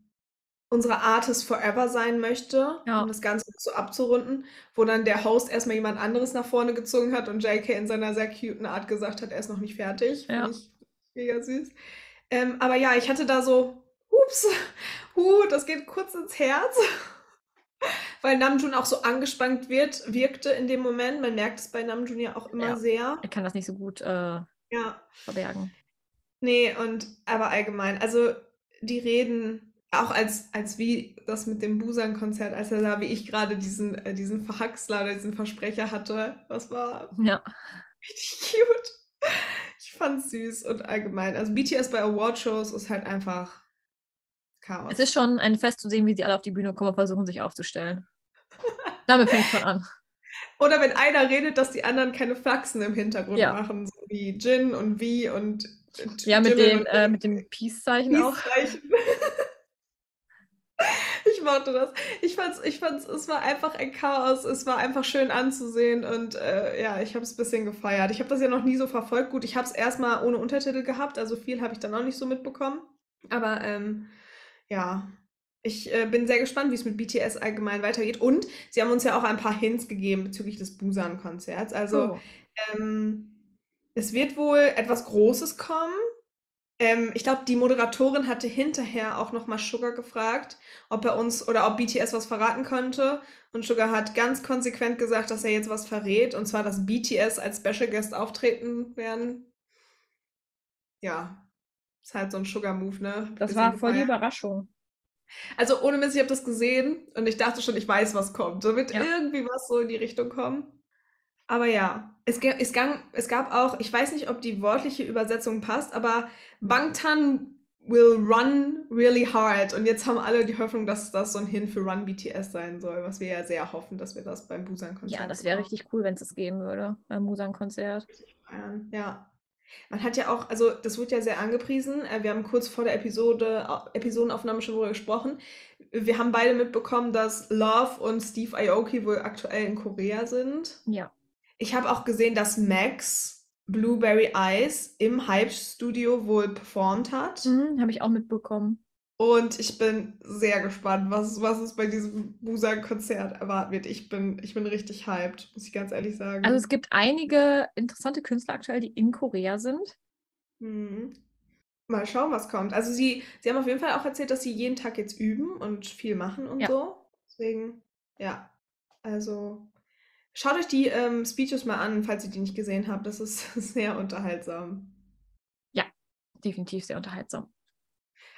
unsere Artist forever sein möchte, Ja. um das Ganze so abzurunden, wo dann der Host erstmal jemand anderes nach vorne gezogen hat und JK in seiner sehr cuten Art gesagt hat, er ist noch nicht fertig. Ja. Fand ich mega süß. Ähm, aber ja, ich hatte da so, ups, huh, das geht kurz ins Herz. Weil Namjoon auch so angespannt wird, wirkte in dem Moment. Man merkt es bei Namjoon ja auch immer Ja. sehr. Er kann das nicht so gut äh, verbergen. Nee, und aber allgemein, also die reden, auch als, als wie das mit dem Busan-Konzert, als er da wie ich gerade diesen, äh, diesen Verhaxler oder diesen Versprecher hatte, das war Ja. richtig cute. Ich fand's süß und allgemein. Also BTS bei Awardshows ist halt einfach Chaos. Es ist schon ein Fest zu sehen, wie sie alle auf die Bühne kommen und versuchen, sich aufzustellen. Damit fängt es schon an. Oder wenn einer redet, dass die anderen keine Faxen im Hintergrund Ja. machen, so wie Jin und Vi und Ja, mit und äh, mit dem Peace-Zeichen auch. Ich mochte das. Ich fand's, ich fand's, es war einfach ein Chaos. Es war einfach schön anzusehen und äh, ja, ich habe es ein bisschen gefeiert. Ich habe das ja noch nie so verfolgt. Gut, ich habe es erstmal ohne Untertitel gehabt, also viel habe ich dann auch nicht so mitbekommen. Aber ähm, ja, Ich äh, bin sehr gespannt, wie es mit BTS allgemein weitergeht. Und sie haben uns ja auch ein paar Hints gegeben bezüglich des Busan-Konzerts. Also Oh. ähm, es wird wohl etwas Großes kommen. Ähm, ich glaube, die Moderatorin hatte hinterher auch nochmal Sugar gefragt, ob er uns oder ob BTS was verraten könnte. Und Sugar hat ganz konsequent gesagt, dass er jetzt was verrät. Und zwar, dass BTS als Special Guest auftreten werden. Ja, ist halt so ein Sugar-Move, ne? Das war voll die. Überraschung. Also ohne Mist, ich habe das gesehen und ich dachte schon, ich weiß, was kommt. So wird Ja. irgendwie was so in die Richtung kommen. Aber ja, es, es, gang, es gab auch, ich weiß nicht, ob die wortliche Übersetzung passt, aber Bangtan will run really hard. Und jetzt haben alle die Hoffnung, dass das so ein Hin für Run BTS sein soll, was wir ja sehr hoffen, dass wir das beim Busan-Konzert Ja, das wäre richtig cool, wenn es das geben würde beim Musan-Konzert. feiern. Ja. Man hat ja auch, also das wird ja sehr angepriesen. Äh, Wir haben kurz vor der Episode, Au- Episodenaufnahme schon darüber gesprochen. Wir haben beide mitbekommen, dass Love und Steve Aoki wohl aktuell in Korea sind. Ja. Ich habe auch gesehen, dass Max Blueberry Eyes im Hype-Studio wohl performt hat. Mhm, Habe ich auch mitbekommen. Und ich bin sehr gespannt, was, was es bei diesem Busan-Konzert erwarten wird. Ich bin, ich bin richtig hyped, muss ich ganz ehrlich sagen. Also es gibt einige interessante Künstler aktuell, die in Korea sind. Mhm. Mal schauen, was kommt. Also sie, sie haben auf jeden Fall auch erzählt, dass sie jeden Tag jetzt üben und viel machen und Ja. so. Deswegen, ja. Also schaut euch die ähm, Speeches mal an, falls ihr die nicht gesehen habt. Das ist sehr unterhaltsam. Definitiv sehr unterhaltsam.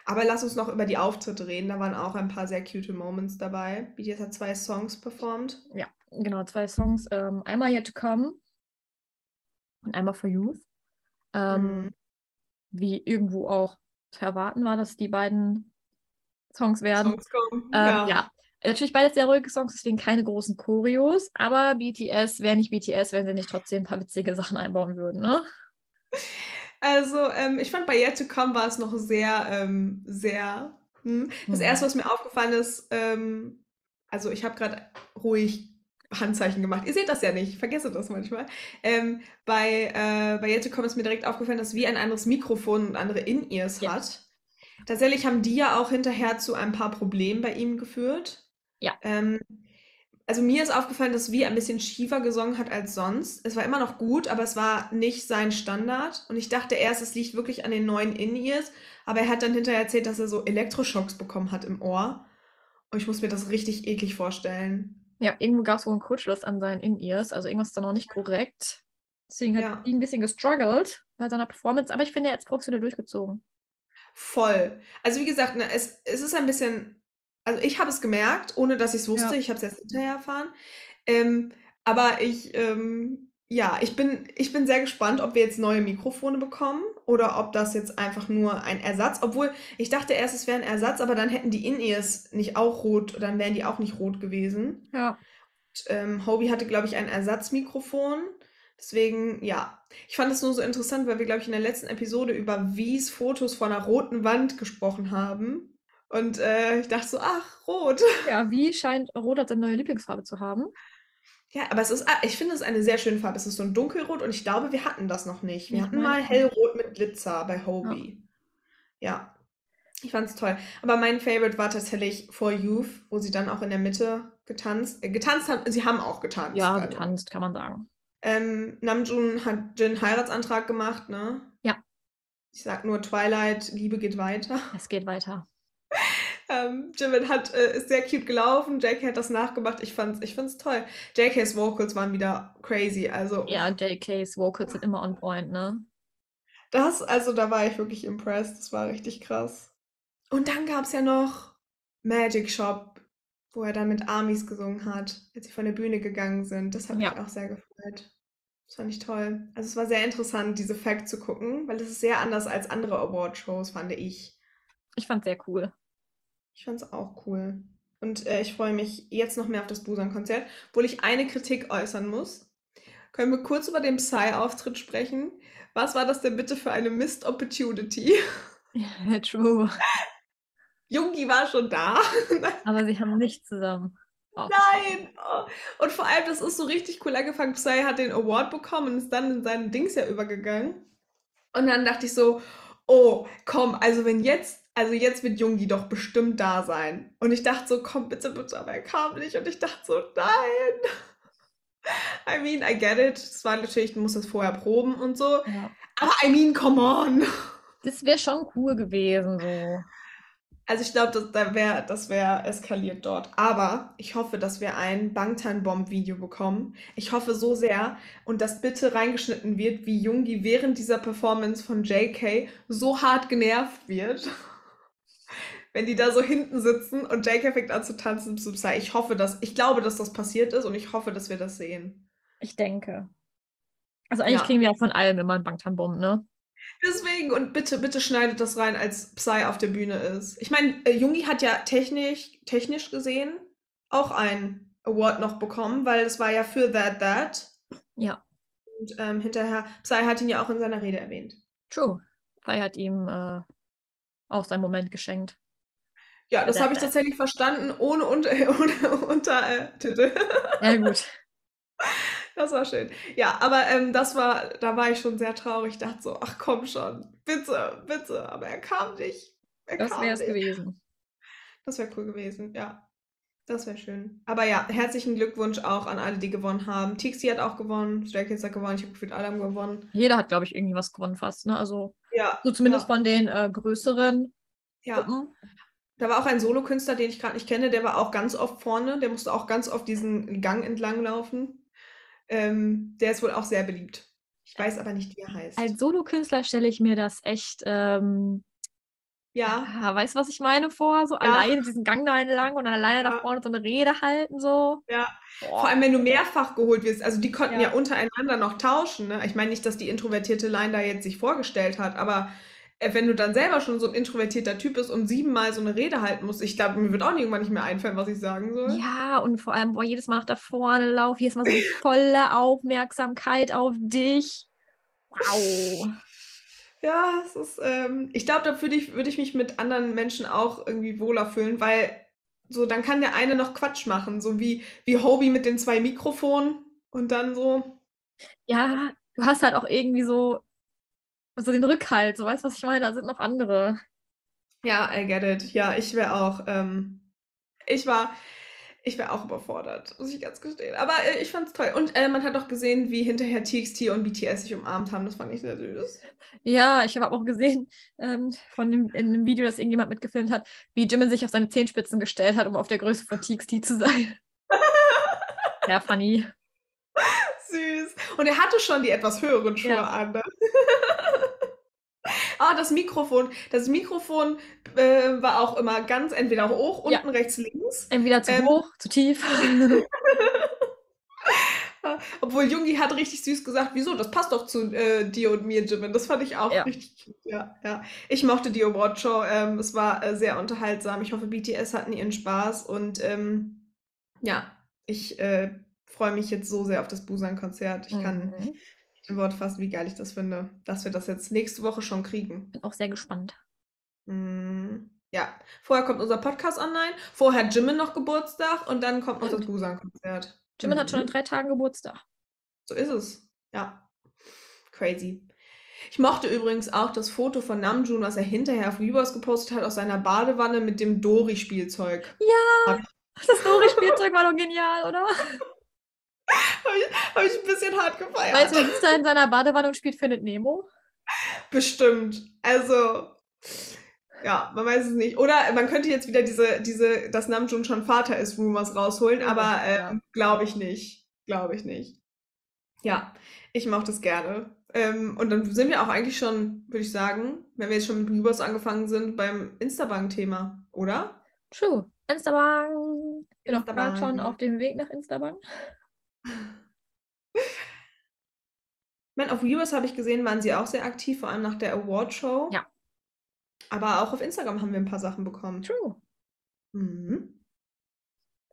Aber lass uns noch über die Auftritte reden. Da waren auch ein paar sehr cute Moments dabei. BTS hat zwei Songs performt. Ja, genau, zwei Songs. Ähm, einmal Yet to Come und einmal For Youth. Ähm, Mhm. Wie irgendwo auch zu erwarten war, dass die beiden Songs werden. Songs kommen. Ähm, ja. ja. Natürlich beides sehr ruhige Songs, deswegen keine großen Choreos, aber BTS wäre nicht BTS, wenn sie nicht trotzdem ein paar witzige Sachen einbauen würden, ne? Also, ähm, ich fand bei Yet to Come war es noch sehr, ähm, sehr. Hm. Das Mhm. erste, was mir aufgefallen ist, ähm, also ich habe gerade ruhig Handzeichen gemacht. Ihr seht das ja nicht, ich vergesse das manchmal. Ähm, bei, äh, bei Yet to Come ist mir direkt aufgefallen, dass wie ein anderes Mikrofon und andere In-Ears Ja. hat. Tatsächlich haben die ja auch hinterher zu ein paar Problemen bei ihm geführt. Ja. Ähm, also mir ist aufgefallen, dass wie ein bisschen schiefer gesungen hat als sonst. Es war immer noch gut, aber es war nicht sein Standard. Und ich dachte erst, es liegt wirklich an den neuen In-Ears. Aber er hat dann hinterher erzählt, dass er so Elektroschocks bekommen hat im Ohr. Und ich muss mir das richtig eklig vorstellen. Ja, irgendwo gab es wohl einen Kurzschluss an seinen In-Ears, also irgendwas ist da noch nicht korrekt. Deswegen hat Ja. die ein bisschen gestruggelt bei seiner Performance, aber ich finde, er hat es professionell durchgezogen. Voll. Also wie gesagt, ne, es, es ist ein bisschen, also ich habe es gemerkt, ohne dass ich es wusste. Ja. Ich habe es erst hinterher erfahren. Ähm, aber ich, ähm, ja, ich bin, ich bin sehr gespannt, ob wir jetzt neue Mikrofone bekommen oder ob das jetzt einfach nur ein Ersatz, obwohl ich dachte erst, es wäre ein Ersatz, aber dann hätten die In-Ears nicht auch rot, dann wären die auch nicht rot gewesen. Ja. Und, ähm, Hobie hatte, glaube ich, ein Ersatzmikrofon. Deswegen, ja. Ich fand es nur so interessant, weil wir, glaube ich, in der letzten Episode über Wies Fotos von einer roten Wand gesprochen haben. Und äh, ich dachte so, ach, rot. Ja, wie scheint Rot als seine neue Lieblingsfarbe zu haben. Ja, aber es ist, ah, ich finde es eine sehr schöne Farbe. Es ist so ein dunkelrot und ich glaube, wir hatten das noch nicht. Wir Ich hatten mal hellrot mit Glitzer bei Hobie. Ja. Ich fand es toll. Aber mein Favorite war tatsächlich For Youth, wo sie dann auch in der Mitte getanzt, äh, getanzt haben. Sie haben auch getanzt. Ja, also. getanzt, kann man sagen. Ähm, Namjoon hat Jin Heiratsantrag gemacht, ne? Ja. Ich sag nur Twilight, Liebe geht weiter. Es geht weiter. Ähm, Jimin hat, äh, ist sehr cute gelaufen, JK hat das nachgemacht. Ich fand's, ich fand's toll. JKs Vocals waren wieder crazy. Also, Ja, JKs Vocals sind immer on point, ne? das, also da war ich wirklich impressed. Das war richtig krass. Und dann gab's ja noch Magic Shop, wo er dann mit Amis gesungen hat, als sie von der Bühne gegangen sind. Das hat mich Ja. auch sehr gefreut. Das fand ich toll. Also es war sehr interessant, diese Fact zu gucken, weil es ist sehr anders als andere Award-Shows, fand ich. Ich fand's sehr cool. Ich fand es auch cool. Und äh, ich freue mich jetzt noch mehr auf das Busan-Konzert, obwohl ich eine Kritik äußern muss. Können wir kurz über den Psy-Auftritt sprechen? Was war das denn bitte für eine Missed Opportunity? Ja, true. Jungi war schon da. Aber sie haben nicht zusammen. Nein! Oh. Und vor allem, das ist so richtig cool angefangen. Psy hat den Award bekommen und ist dann in seinen Dings ja übergegangen. Und dann dachte ich so, oh, komm, also wenn jetzt also jetzt wird Jungi doch bestimmt da sein. Und ich dachte so, komm bitte, bitte, aber er kam nicht. Und ich dachte so, nein. I mean, I get it. Es war natürlich, du musst das vorher proben und so. Ja. Aber I mean, come on. Das wäre schon cool gewesen, so. Also ich glaube, das, da wär, das wäre eskaliert dort. Aber ich hoffe, dass wir ein Bangtan-Bomb-Video bekommen. Ich hoffe so sehr und dass bitte reingeschnitten wird, wie Jungi während dieser Performance von JK so hart genervt wird. Wenn die da so hinten sitzen und JK fängt an zu tanzen zu Psy. Ich hoffe, dass, ich glaube, dass das passiert ist und ich hoffe, dass wir das sehen. Ich denke. Also eigentlich Ja. kriegen wir ja von allem immer einen Bangtan-Bomb, ne? Deswegen, und bitte, bitte schneidet das rein, als Psy auf der Bühne ist. Ich meine, äh, Jungi hat ja technisch, technisch gesehen auch einen Award noch bekommen, weil es war ja für That That. Ja, Und ähm, hinterher, Psy hat ihn ja auch in seiner Rede erwähnt. true. Fei hat ihm äh, auch seinen Moment geschenkt. Ja, das habe ich tatsächlich verstanden, ohne, unter, ohne Untertitel. Ja, gut. Das war schön. Ja, aber ähm, das war, da war ich schon sehr traurig. Ich dachte so, ach komm schon, bitte, bitte. Aber er kam nicht. Er Das wäre es gewesen. Das wäre cool gewesen, ja. Das wäre schön. Aber ja, herzlichen Glückwunsch auch an alle, die gewonnen haben. Tixi hat auch gewonnen, Stray Kids hat gewonnen, ich habe gefühlt alle haben gewonnen. Jeder hat, glaube ich, irgendwie was gewonnen fast, ne? Also Ja, so zumindest ja, von den äh, größeren ja. Gruppen. Da war auch ein Solokünstler, den ich gerade nicht kenne, der war auch ganz oft vorne, der musste auch ganz oft diesen Gang entlang laufen. Ähm, der ist wohl auch sehr beliebt. Ich weiß aber nicht, wie er heißt. Als Solokünstler stelle ich mir das echt, ähm, Ja, ja, weißt du, was ich meine vor? So alleine diesen Gang da entlang und dann alleine da Ja. vorne so eine Rede halten, so. ja. Boah. Vor allem, wenn du mehrfach geholt wirst. Also die konnten ja, Ja. untereinander noch tauschen. Ne? Ich meine nicht, dass die introvertierte Line da jetzt sich vorgestellt hat, aber wenn du dann selber schon so ein introvertierter Typ bist und siebenmal so eine Rede halten musst, ich glaube, mir wird auch irgendwann nicht mehr einfallen, was ich sagen soll. Ja, und vor allem, boah, jedes Mal nach da vorne laufen, jedes Mal so volle Aufmerksamkeit auf dich. Wow. Ja, es ist, ähm, ich glaube, da würde ich, würde ich mich mit anderen Menschen auch irgendwie wohler fühlen, weil so, dann kann der eine noch Quatsch machen, so wie, wie Hobie mit den zwei Mikrofonen und dann so, Ja, du hast halt auch irgendwie so, so den Rückhalt, so weißt du, was ich meine? Da sind noch andere. ja, I get it. Ja, ich wäre auch, ähm, ich war, ich wäre auch überfordert, muss ich ganz gestehen. Aber äh, ich fand's toll. Und äh, man hat auch gesehen, wie hinterher TXT und BTS sich umarmt haben. Das fand ich sehr süß. Ja, ich habe auch gesehen ähm, von dem, in einem Video, das irgendjemand mitgefilmt hat, wie Jimin sich auf seine Zehenspitzen gestellt hat, um auf der Größe von TXT zu sein. Ja, funny. Süß. Und er hatte schon die etwas höheren Schuhe Ja. an. Ne? Ah, das Mikrofon. Das Mikrofon äh, war auch immer ganz entweder hoch, Ja. unten, rechts, links. Entweder zu Ähm. hoch, zu tief. Obwohl Jungi hat richtig süß gesagt, wieso, das passt doch zu äh, dir und mir, Jimin. Das fand ich auch Ja. richtig cute. Ja, ja. Ich mochte die Awardshow. Ähm, es war äh, sehr unterhaltsam. Ich hoffe, BTS hatten ihren Spaß. Und ähm, ja, ich äh, freue mich jetzt so sehr auf das Busan-Konzert. Ich kann Mhm. in Wort fassen, wie geil ich das finde, dass wir das jetzt nächste Woche schon kriegen. Bin auch sehr gespannt. Mm, ja, vorher kommt unser Podcast online, vorher hat Jimin noch Geburtstag und dann kommt noch das Stimmt. Busan-Konzert. Jimin hat schon in Mhm. drei Tagen Geburtstag. So ist es. Ja. Crazy. Ich mochte übrigens auch das Foto von Namjoon, was er hinterher auf Weverse gepostet hat, aus seiner Badewanne mit dem Dori-Spielzeug. Ja, das Dori-Spielzeug war doch genial, oder? Habe ich, hab ich ein bisschen hart gefeiert. Weißt du, sitzt da in seiner Badewanne und spielt Findet Nemo? Bestimmt. Also, ja, man weiß es nicht. Oder man könnte jetzt wieder diese, diese, dass Namjoon schon Vater ist, Rumors rausholen, aber ähm, glaube ich nicht. Glaube ich nicht. Ja, ich mochte es gerne. Ähm, und dann sind wir auch eigentlich schon, würde ich sagen, wenn wir jetzt schon mit Rumors angefangen sind, beim Instabank-Thema, oder? True. Instabank. Bin auch gerade schon Instabank. auf dem Weg nach Instabank. Ich meine, auf Weverse habe ich gesehen, waren sie auch sehr aktiv, vor allem nach der Award-Show. Ja. Aber auch auf Instagram haben wir ein paar Sachen bekommen. True. Mhm.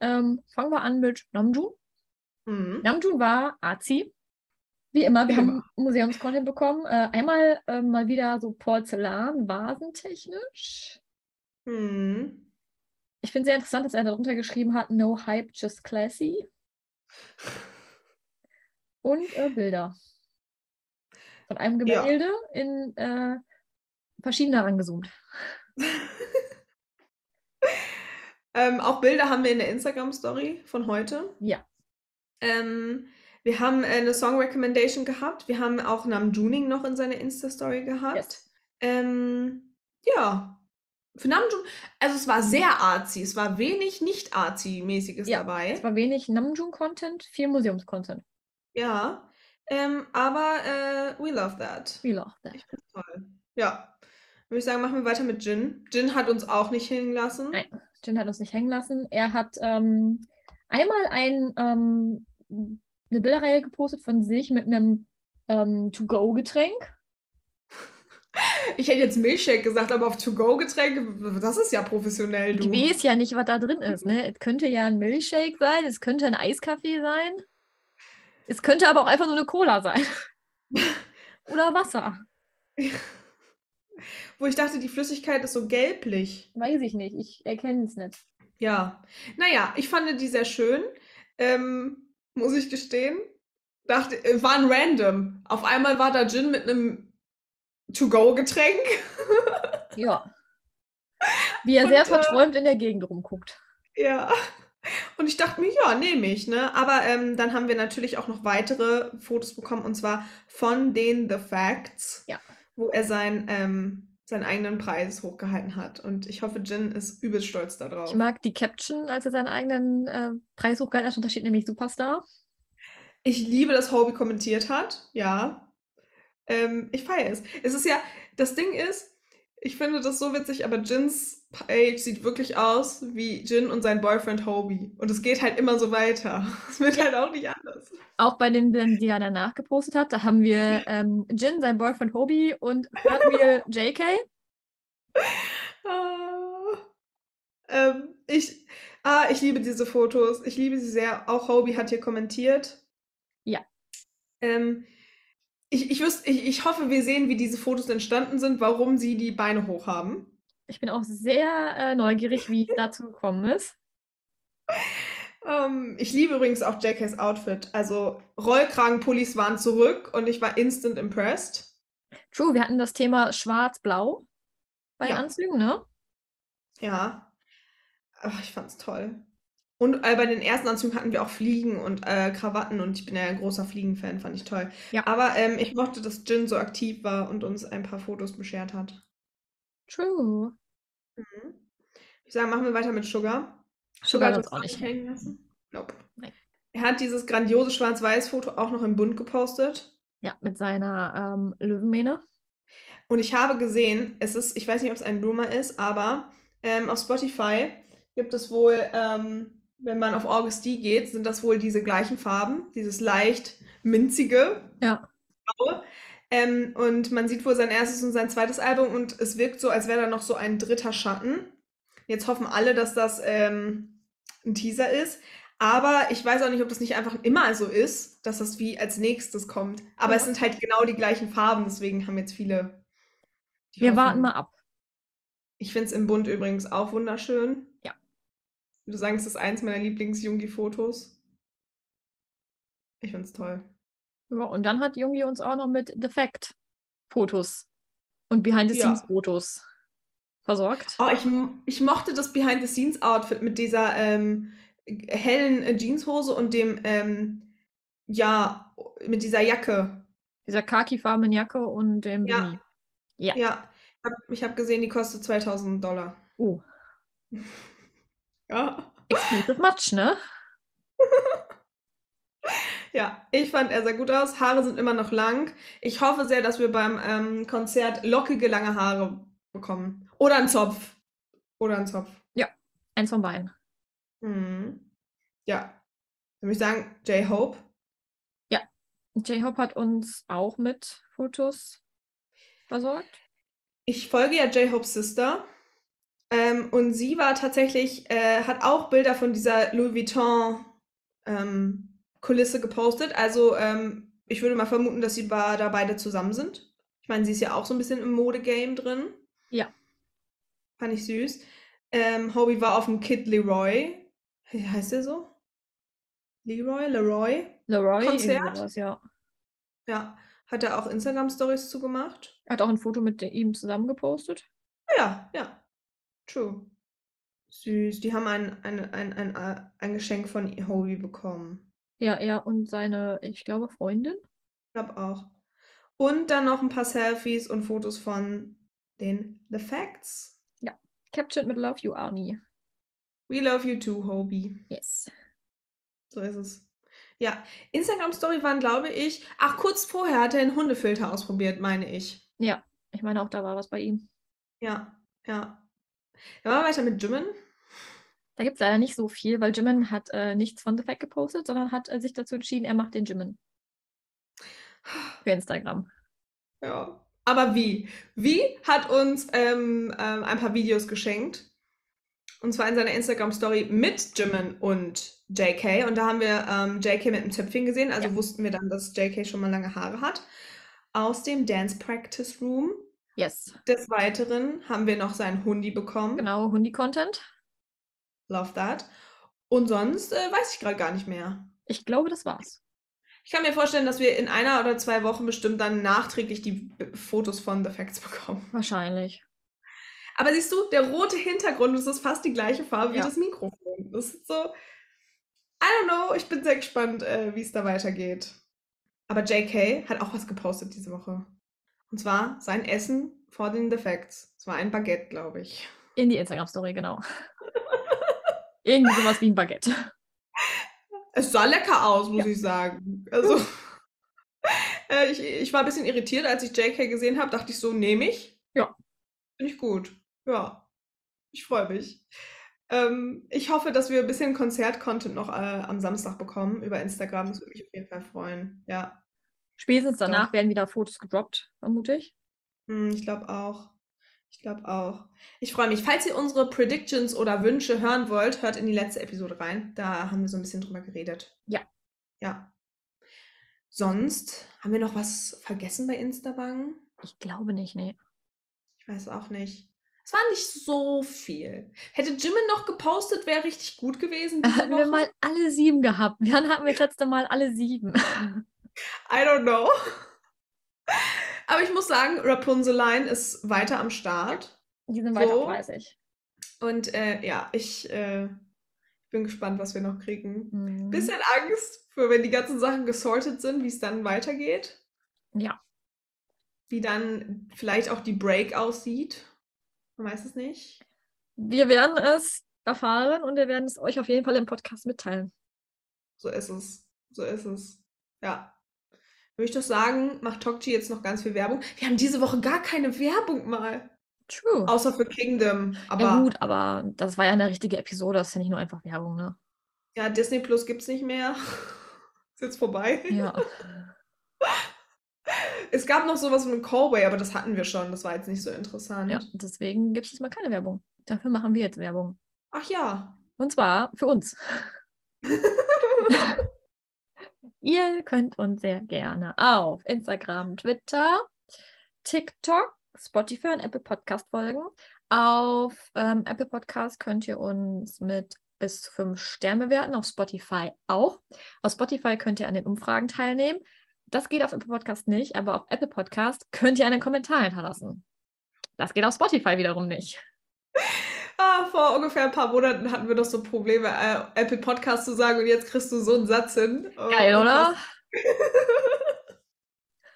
Ähm, fangen wir an mit Namjoon. Mhm. Namjoon war Azi. Wie immer, wir Wie haben Museumscontent bekommen. Äh, einmal äh, mal wieder so Porzellan, vasentechnisch. Mhm. Ich finde sehr interessant, dass er darunter geschrieben hat, no hype, just classy. Und äh, Bilder. Von einem Ja. Gemälde in äh, verschiedene rangezoomt. Ähm, auch Bilder haben wir in der Instagram-Story von heute. Ja. Ähm, wir haben äh, eine Song Recommendation gehabt. Wir haben auch Namjooning noch in seiner Insta-Story gehabt. Yes. Ähm, ja. Für Namjoon, also es war sehr artsy. Es war wenig nicht artsy-mäßiges Ja, dabei. Es war wenig Namjoon-Content, viel Museums-Content. Ja. Ähm, aber äh, we love that. We love that. Ich find's toll. Ja. Würde ich sagen, machen wir weiter mit Jin. Jin hat uns auch nicht hängen lassen. Nein. Jin hat uns nicht hängen lassen. Er hat ähm, einmal ein, ähm, eine Bilderreihe gepostet von sich mit einem ähm, To-Go-Getränk. Ich hätte jetzt Milchshake gesagt, aber auf To-Go-Getränke, das ist ja professionell, Ich du. weiß ja nicht, was da drin ist. Ne? Es könnte ja ein Milchshake sein, es könnte ein Eiskaffee sein. Es könnte aber auch einfach nur eine Cola sein. Oder Wasser. Wo ich dachte, die Flüssigkeit ist so gelblich. Weiß ich nicht. Ich erkenne es nicht. Ja. Naja, ich fand die sehr schön. Ähm, muss ich gestehen. Dachte, äh, waren random. Auf einmal war da Gin mit einem To-Go-Getränk. Ja. Wie er Und, sehr äh, verträumt in der Gegend rumguckt. Ja. Und ich dachte mir, ja, nehme ich, ne? Aber ähm, dann haben wir natürlich auch noch weitere Fotos bekommen, und zwar von den The Facts, Ja. wo er sein, ähm, seinen eigenen Preis hochgehalten hat. Und ich hoffe, Jin ist übelst stolz darauf. Ich mag die Caption, als er seinen eigenen äh, Preis hochgehalten hat. Und da steht nämlich Superstar. Ich liebe, dass Hobie kommentiert hat, ja. Ähm, ich feiere es. Es ist ja, das Ding ist, ich finde das so witzig, aber Jins Page sieht wirklich aus wie Jin und sein Boyfriend Hobie. Und es geht halt immer so weiter. Es wird halt auch nicht anders. Auch bei den Bildern, die er danach gepostet hat, da haben wir ähm, Jin, sein Boyfriend Hobie und Third Wheel JK. Ah, ähm, ich, ah, ich liebe diese Fotos. Ich liebe sie sehr. Auch Hobie hat hier kommentiert. Ja. Ähm, ich, ich, wüs- ich, ich hoffe, wir sehen, wie diese Fotos entstanden sind, warum sie die Beine hoch haben. Ich bin auch sehr äh, neugierig, wie es dazu gekommen ist. Ähm, ich liebe übrigens auch JKs Outfit. Also Rollkragenpullis waren zurück und ich war instant impressed. True, wir hatten das Thema Schwarz-Blau bei Ja. Anzügen, ne? Ja. Ach, ich fand's toll. Und äh, bei den ersten Anzügen hatten wir auch Fliegen und äh, Krawatten und ich bin ja ein großer Fliegenfan, fand ich toll. Ja. Aber ähm, ich mochte, dass Jin so aktiv war und uns ein paar Fotos beschert hat. True. Mhm. Ich sage, machen wir weiter mit Sugar. Sugar hat hat uns auch nicht. hängen lassen. Nope. Nein. Er hat dieses grandiose Schwarz-Weiß-Foto auch noch im Bund gepostet. Ja, mit seiner ähm, Löwenmähne. Und ich habe gesehen, es ist, ich weiß nicht, ob es ein Rumor ist, aber ähm, auf Spotify gibt es wohl, ähm, wenn man auf August D geht, sind das wohl diese gleichen Farben, dieses leicht minzige Ja. Ähm, und man sieht wohl sein erstes und sein zweites Album und es wirkt so, als wäre da noch so ein dritter Schatten. Jetzt hoffen alle, dass das ähm, ein Teaser ist. Aber ich weiß auch nicht, ob das nicht einfach immer so ist, dass das wie als nächstes kommt. Aber Ja. es sind halt genau die gleichen Farben, deswegen haben jetzt viele. Wir Hoffnung. warten mal ab. Ich finde es im Bund übrigens auch wunderschön. Ja. Würde sagen, es ist eins meiner Lieblings-Jungi-Fotos. Ich finde es toll. Ja, und dann hat Jungi uns auch noch mit Defekt Fotos und Behind-the-Scenes-Fotos versorgt. Oh, ich, ich mochte das Behind-the-Scenes-Outfit mit dieser ähm, hellen äh, Jeanshose und dem, ähm, ja, mit dieser Jacke. Dieser khakifarbenen Jacke und dem Ja. Beanie. Ja. Ja, hab, ich habe gesehen, die kostet 2000 Dollar. Oh, Ja. exclusive Match, ne? Ja, ich fand er sah gut aus. Haare sind immer noch lang. Ich hoffe sehr, dass wir beim ähm, Konzert lockige, lange Haare bekommen. Oder einen Zopf. Oder einen Zopf. Eins von beiden. Mhm. Ja. Dann würde ich sagen, J-Hope. J-Hope hat uns auch mit Fotos versorgt. Ich folge ja J-Hopes Sister. Ähm, und sie war tatsächlich, äh, hat auch Bilder von dieser Louis Vuitton ähm, Kulisse gepostet. Also ähm, ich würde mal vermuten, dass sie da beide zusammen sind. Ich meine, sie ist ja auch so ein bisschen im Modegame drin. Ja. Fand ich süß. Ähm, Hobie war auf dem Kid Leroy. Wie heißt der so? Leroy? Leroy? Leroy, Konzert? sowas, ja. Ja. Hat er auch Instagram-Stories zugemacht? Hat auch ein Foto mit ihm zusammen gepostet. Ja, ja. True. Süß. Die haben ein, ein, ein, ein, äh, ein Geschenk von Hobie bekommen. Ja, er und seine, ich glaube, Freundin. Ich glaube auch. Und dann noch ein paar Selfies und Fotos von den The Facts. Captured mit Love You, Arnie. We love you too, Hobie. Yes. So ist es. Ja, Instagram-Story waren, glaube ich, ach, kurz vorher hat er einen Hundefilter ausprobiert, meine ich. Ja, ich meine auch, da war was bei ihm. Ja, ja. Dann machen wir weiter mit Jimin. Da gibt es leider nicht so viel, weil Jimin hat äh, nichts von The Fact gepostet, sondern hat äh, sich dazu entschieden, er macht den Jimin. Für Instagram. Ja. Aber wie? Wie hat uns ähm, ähm, ein paar Videos geschenkt? Und zwar in seiner Instagram-Story mit Jimin und JK. Und da haben wir ähm, JK mit einem Zöpfchen gesehen. Also Ja. wussten wir dann, dass JK schon mal lange Haare hat. Aus dem Dance Practice Room. Yes. Des Weiteren haben wir noch seinen Hundi bekommen. Genau, Hundi-Content. Love that. Und sonst äh, weiß ich gerade gar nicht mehr. Ich glaube, das war's. Ich kann mir vorstellen, dass wir in einer oder zwei Wochen bestimmt dann nachträglich die Fotos von The Facts bekommen. Wahrscheinlich. Aber siehst du, der rote Hintergrund, das ist fast die gleiche Farbe wie Ja. das Mikrofon. Das ist so. I don't know, ich bin sehr gespannt, äh, wie es da weitergeht. Aber JK hat auch was gepostet diese Woche. Und zwar sein Essen vor den The Facts. Es war ein Baguette, glaube ich. In die Instagram-Story, genau. Irgendwie sowas wie ein Baguette. Es sah lecker aus, muss Ja. ich sagen. Also, äh, ich, ich war ein bisschen irritiert, als ich JK gesehen habe, dachte ich so, nehme ich. Ja. Finde ich gut. Ja. Ich freue mich. Ähm, ich hoffe, dass wir ein bisschen Konzert-Content noch äh, am Samstag bekommen über Instagram. Das würde mich auf jeden Fall freuen. Ja. Spätestens danach Doch. werden wieder Fotos gedroppt, vermute ich. Hm, ich glaube auch. Ich glaube auch. Ich freue mich. Falls ihr unsere Predictions oder Wünsche hören wollt, hört in die letzte Episode rein. Da haben wir so ein bisschen drüber geredet. Ja. Ja. Sonst haben wir noch was vergessen bei Instagram? Ich glaube nicht, nee. Ich weiß auch nicht. Es war nicht so viel. Hätte Jimin noch gepostet, wäre richtig gut gewesen. Hatten wir mal alle sieben gehabt. Wann hatten wir das letzte Mal alle sieben? I don't know. Aber ich muss sagen, Rapunzeline ist weiter am Start. Die sind weiter So. fleißig. Und äh, ja, ich äh, bin gespannt, was wir noch kriegen. Mhm. Bisschen Angst, für wenn die ganzen Sachen gesortet sind, wie es dann weitergeht. Ja. Wie dann vielleicht auch die Break aussieht. Man weiß es nicht. Wir werden es erfahren und wir werden es euch auf jeden Fall im Podcast mitteilen. So ist es. So ist es. Ja. Würde ich doch sagen, macht Tokchi jetzt noch ganz viel Werbung. Wir haben diese Woche gar keine Werbung mal. True. Außer für Kingdom. Aber ja gut, aber das war ja eine richtige Episode, das ist ja nicht nur einfach Werbung, ne? ja, Disney Plus gibt es nicht mehr. ist jetzt vorbei. Ja. Es gab noch sowas ein Callway, aber das hatten wir schon. Das war jetzt nicht so interessant. ja, deswegen gibt es jetzt mal keine Werbung. Dafür machen wir jetzt Werbung. Ach ja. Und zwar für uns. Ihr könnt uns sehr gerne auf Instagram, Twitter, TikTok, Spotify und Apple Podcast folgen. Auf ähm, Apple Podcast könnt ihr uns mit bis zu fünf Sterne bewerten, auf Spotify auch. Auf Spotify könnt ihr an den Umfragen teilnehmen. Das geht auf Apple Podcast nicht, aber auf Apple Podcast könnt ihr einen Kommentar hinterlassen. Das geht auf Spotify wiederum nicht. Ah, vor ungefähr ein paar Monaten hatten wir doch so Probleme, äh, Apple Podcast zu sagen und jetzt kriegst du so einen Satz hin. Oh, Geil, oder? krass.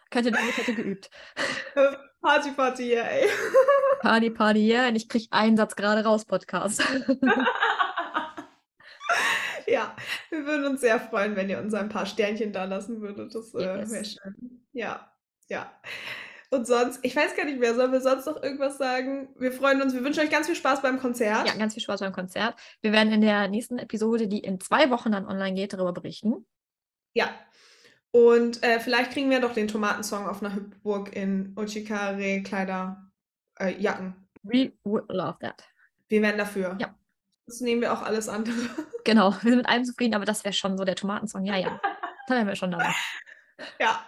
Könnt ihr damit hätte geübt. Party, Party, yeah, ey. Party, Party, yeah. Und ich krieg einen Satz gerade raus, Podcast. ja, wir würden uns sehr freuen, wenn ihr uns ein paar Sternchen da lassen würdet. Das äh, Yes. wäre schön. Ja, ja. Und sonst, ich weiß gar nicht mehr, sollen wir sonst noch irgendwas sagen? Wir freuen uns, wir wünschen euch ganz viel Spaß beim Konzert. ja, ganz viel Spaß beim Konzert. Wir werden in der nächsten Episode, die in zwei Wochen dann online geht, darüber berichten. Ja. Und äh, vielleicht kriegen wir doch den Tomatensong auf einer Hüpfburg in Ochikare Kleider, äh, Jacken. We would love that. Wir wären dafür. Ja. Das nehmen wir auch alles andere. Genau, wir sind mit allem zufrieden, aber das wäre schon so der Tomatensong. Ja, ja. Da wären wir schon dabei. ja.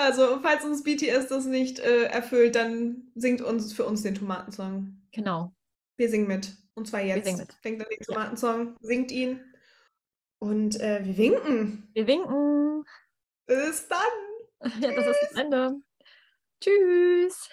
Also, falls uns BTS das nicht äh, erfüllt, dann singt uns für uns den Tomatensong. Genau. Wir singen mit. Und zwar jetzt. singen mit. Denkt an den. Tomatensong, singt ihn. Und äh, wir winken. Wir winken. Bis dann. Ja, das ist das Ende. Tschüss.